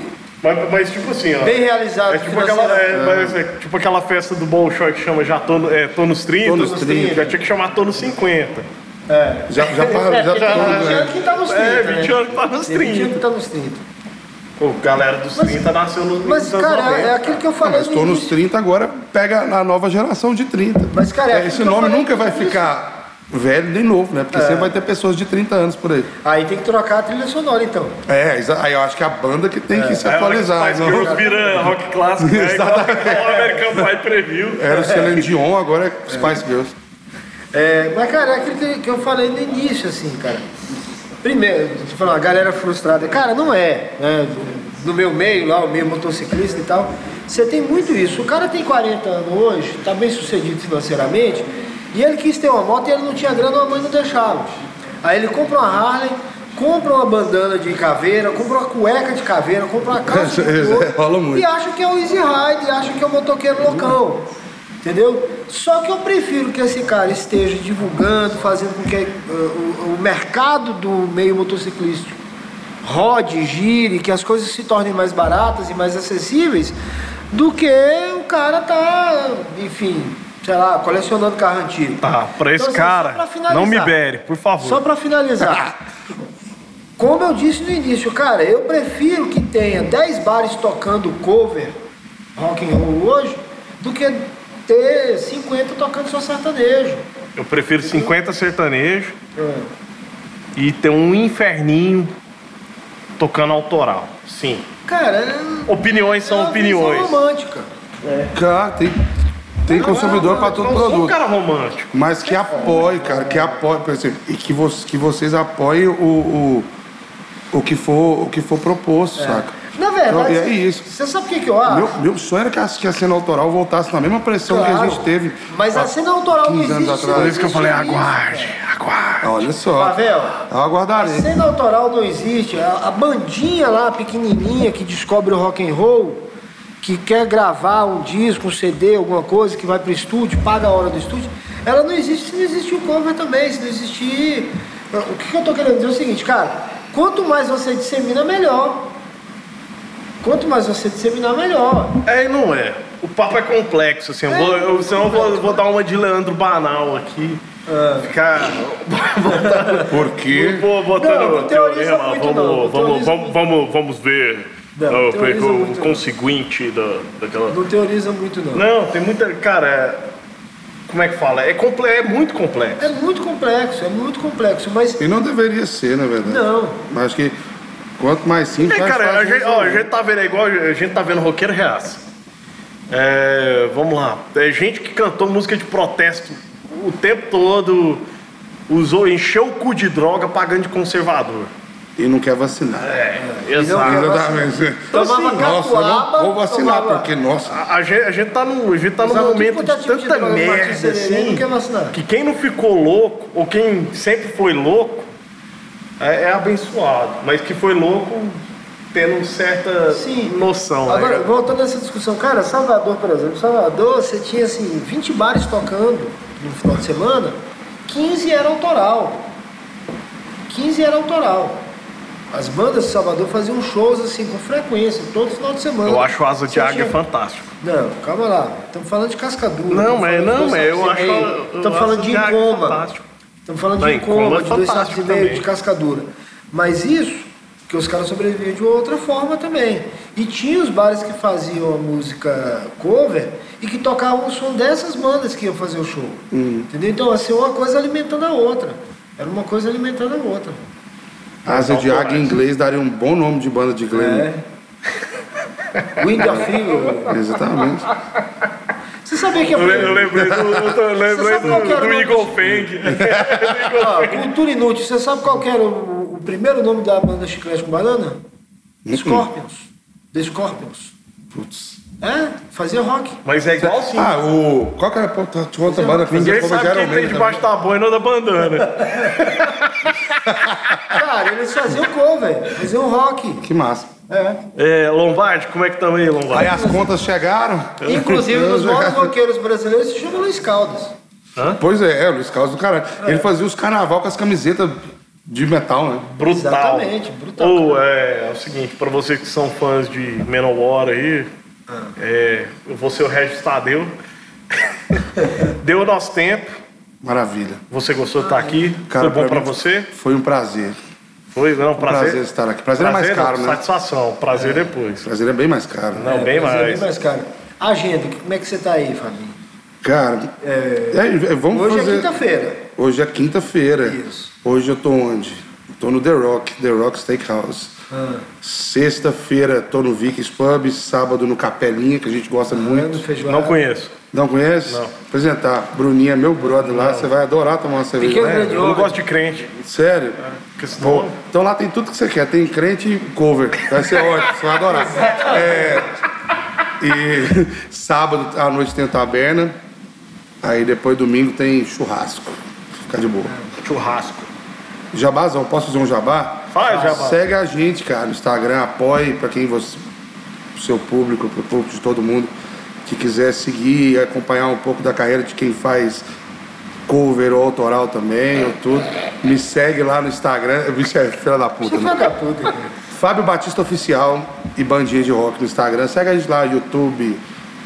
Mas, mas tipo assim, ó. bem realizada. É tipo, aquela, é, mas é tipo aquela festa do Bolshoi que chama já tô, no- é, tô nos 30. Tô nos 30. Já tinha que chamar tô nos 50. É. Já, já, para- *laughs* já Porque tem tá- 20 anos que tá nos 30. É, 20 né? anos que tá nos Tem 20 anos 30. que tá nos 30. Pô, galera dos 30 nasceu nos Mas, anos cara, 90. é aquilo que eu falei Mas no estou nos início. 30 agora, pega a nova geração de 30. Mas, cara, é É, esse nome nunca vai ficar velho nem novo, né? Porque sempre vai ter pessoas de 30 anos por aí. Aí tem que trocar a trilha sonora, então. É, aí eu acho que a banda que tem que se que atualizar. Spice não- Girls vira rock clássico, né? Igual *laughs* igual o American Pie previu. Era o Celine Dion, agora é Spice Girls. É, mas, cara, é aquilo que, eu falei no início, assim, cara. Primeiro, você falou, a galera frustrada. Cara, não é. Né? No meu meio lá, o meio motociclista e tal. você tem muito isso. O cara tem 40 anos hoje, está bem sucedido financeiramente, e ele quis ter uma moto e ele não tinha grana, a mãe não deixava. Aí ele compra uma Harley, compra uma bandana de caveira, compra uma cueca de caveira, compra uma calça de *laughs* É, couro, muito. e acha que é o Easy Ride, e acha que é o motoqueiro loucão. Entendeu? Só que eu prefiro que esse cara esteja divulgando, fazendo com que uh, o, o mercado do meio motociclístico rode, gire, que as coisas se tornem mais baratas e mais acessíveis, do que o cara tá, enfim, sei lá, colecionando carro antigo. Tá, pra esse Então, assim, cara, só pra finalizar. não me bere, por favor. Só para finalizar. *laughs* Como eu disse no início, cara, eu prefiro que tenha 10 bares tocando cover rock and roll hoje do que ter 50 tocando só sertanejo. Eu prefiro 50 sertanejos É. e ter um inferninho tocando autoral. Sim. Cara, é Opiniões é são uma opiniões. visão romântica. Cara, tem, tem consumidor para todo não sou um produto. cara romântico. Mas que apoie, cara, que apoie, por exemplo, e que, vo que vocês apoiem o, o, o, que for, o que for proposto, saca? Na verdade, Então, é isso. você sabe o que, que eu acho? Meu, meu sonho era que a, que a cena autoral voltasse na mesma pressão que a Claro. gente teve. Mas a cena autoral não 15 anos existe. atrás. Por isso que eu falei, existe aguarde, aguarde. Olha só. Pavel, Eu A aguardarei. cena autoral não existe. A, a bandinha lá, pequenininha, que descobre o rock and roll, que quer gravar um disco, um CD, alguma coisa, que vai pro estúdio, paga a hora do estúdio, ela não existe se não existir o cover também, se não existir... O que, que eu tô querendo dizer é o seguinte, cara, quanto mais você dissemina, melhor. Quanto mais você disseminar, melhor. É e não é. O papo é complexo, assim. Eu vou, eu, senão eu vou, vou dar uma de Leandro Banal aqui. Ah. Ficar. *laughs* Por quê? Vou botando Não, não teoriza muito, vamos, não, vamos, vamos, vamos, vamos ver Não, não o, muito, conseguinte da, daquela. Não teoriza muito, não. Não, tem muita. Cara, é- como é que fala? É, comple, é muito complexo. É muito complexo, é muito complexo, mas... E não deveria ser, na verdade. Não. Mas acho que quanto mais simples, É, mais cara, a gente, ó, a gente tá vendo é igual a gente tá vendo roqueiro reaça. É, vamos lá. É gente que cantou música de protesto o tempo todo, usou, encheu o cu de droga pagando de conservador. E não quer vacinar. É, não exato. Exatamente. Tomava Nossa, eu catuaba, não vou vacinar, tomava- porque, nossa, A, a gente, a gente tá num, a gente tá num momento é de tipo de tanta droga, merda assim, que quem não ficou louco, ou quem sempre foi louco, é, é abençoado. Mas que foi louco tendo certa Sim. noção. né, Agora, voltando a essa discussão, cara, Salvador, por exemplo, Salvador, você tinha assim, 20 bares tocando no final de semana, 15 era autoral. 15 era autoral. As bandas de Salvador faziam shows assim com frequência, todo final de semana. Eu acho o Asa de Águia tinha- fantástico. Não, calma lá. Estamos falando de cascadura. Não, mas de não, mas eu acho Estamos falando de Incoma. Estamos falando de Incoma é de dois sacos e meio, de cascadura. Mas isso, que os caras sobreviviam de outra forma também. E tinha os bares que faziam a música cover e que tocavam o som dessas bandas que iam fazer o show. Hum. Entendeu? Então, assim, uma coisa alimentando a outra. Era uma coisa alimentando a outra. Asa de águia em inglês daria um bom nome de banda de Glenn. É. Wind of Eagle. Exatamente. Você sabia que a Eu, eu lembrei do, eu lembrei do, do o nome Eagle? Fang. *laughs* Cultura inútil. Você sabe qual que era o, o primeiro nome da banda Chiclete com Banana? Scorpions. The Scorpions. Putz. É, fazia rock. Mas é igual sim. Ah, o. Qual que era a outra- tinha outra banda que Ninguém sabe quem tem debaixo da boina da bandana. *laughs* Cara, eles faziam cover, faziam rock. Que massa. É. É, Lombardi, como é que estamos aí, Aí Lombardi? as contas chegaram. Inclusive, nos *laughs* maiores roqueiros brasileiros se chama Luiz Caldas. Pois é, é, o Luiz Carlos do caralho. Ele fazia os carnaval com as camisetas de metal, né? Brutal. Exatamente, brutal. Ou é, é o seguinte, pra vocês que são fãs de Manowar aí, é, eu vou ser o Regis Tadeu. *laughs* Deu o nosso tempo. Maravilha. Você gostou de estar aqui? Foi bom pra mim você? Foi um prazer. Foi, não, prazer prazer. estar aqui. Prazer é mais não, caro, né? Satisfação, prazer depois. Prazer é bem mais caro. Não, bem Mas é mais. bem mais caro. Agenda, como é que você tá aí, Fabinho? Cara, é, é, vamos Hoje fazer. é quinta-feira. Hoje é quinta-feira. Isso. Hoje eu tô onde? Tô no The Rock, The Rock Steakhouse. Ah. Sexta-feira tô no Vicky's Pub, sábado no Capelinha, que a gente gosta muito. Não conheço. Não conhece? Não. Apresentar. Bruninha, meu brother lá, você vai adorar tomar uma cerveja. Grande Eu não gosto de crente. Sério? Senão... Pô, então lá tem tudo que você quer. Tem crente e cover. Vai ser *laughs* ótimo, você vai adorar. É, E *laughs* sábado à noite tem o taberna. Aí depois domingo tem churrasco. Fica de boa. Churrasco. Jabazão, posso fazer um jabá? Faz, jabá. Segue a gente, cara, no Instagram, apoie para quem você, pro seu público, pro público de todo mundo que quiser seguir e acompanhar um pouco da carreira de quem faz cover ou autoral também, ou tudo. Me segue lá no Instagram. *laughs* Bicho é filha da puta. Você né? da puta. Fábio Batista Oficial e Bandinha de Rock no Instagram. Segue a gente lá, YouTube,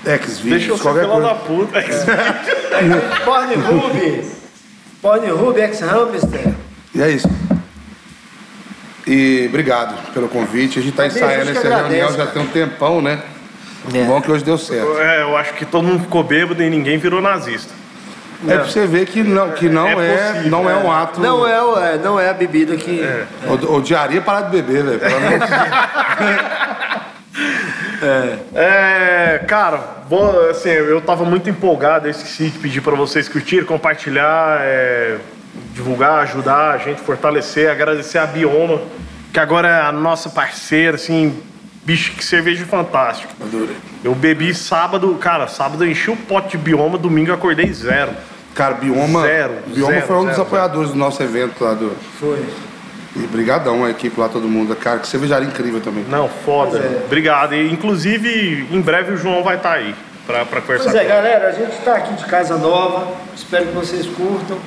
Deixa eu Xvideos, qualquer filha coisa. da puta. *laughs* Pornhub. Pornhub, ex-hamster. E é isso. E obrigado pelo convite. A gente tá Cadê? ensaiando essa agradece, reunião já cara. tem um tempão, né? É. Bom que hoje deu certo. É, eu acho que todo mundo ficou bêbado e ninguém virou nazista. É pra você ver que não, que não, É é, possível, não é um ato. Não é, é, não é a bebida que. O, o diaria parar de beber, velho. pelo amor de Deus. *laughs* É, cara, bom, assim, eu tava muito empolgado, eu esqueci de pedir pra vocês curtir, compartilhar, é, divulgar, ajudar a gente, fortalecer, agradecer a Bioma, que agora é a nossa parceira, assim, bicho, que cerveja fantástica. Eu bebi sábado, cara, sábado eu enchi o pote de Bioma, domingo eu acordei zero. Cara, Bioma, Zero, Bioma zero, foi um dos zero, apoiadores do nosso evento lá do. Foi. E brigadão a equipe lá, todo mundo. Cara, que cervejaria incrível também. Não, foda. É. Obrigado. E, inclusive, em breve o João vai estar aí pra, pra conversar Pois é, com galera, a gente está aqui de casa nova. Espero que vocês curtam.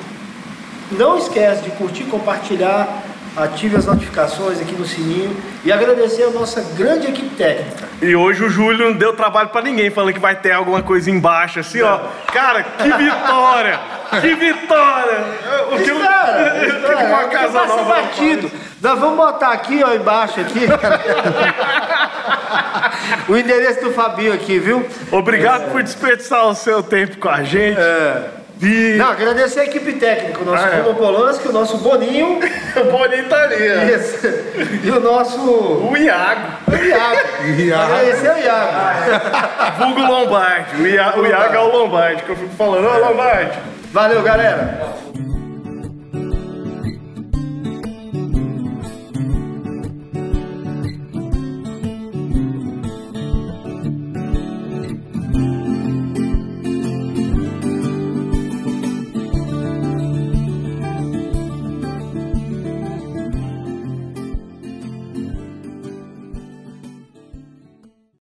Não esquece de curtir, compartilhar, ative as notificações aqui no sininho e agradecer a nossa grande equipe técnica. E hoje o Júlio não deu trabalho pra ninguém, falando que vai ter alguma coisa embaixo, assim, ó. Cara, que vitória! que vitória! O que, Espera, *laughs* que espera, uma casa nova não batido. Nós vamos botar aqui, ó, embaixo aqui. *laughs* o endereço do Fabinho aqui, viu? Obrigado por desperdiçar o seu tempo com a gente. E Não, agradecer a equipe técnica, o nosso Ah, é. Bruno Polanski, o nosso Boninho *laughs* o Boninho tá ali, ó. isso, e o nosso O Iago, o Iago. Iago. Agradecer o Iago. *laughs* vulgo Lombardi. O Iago, o Iago é o Lombardi, que eu fico falando, ô Lombardi. Valeu, galera.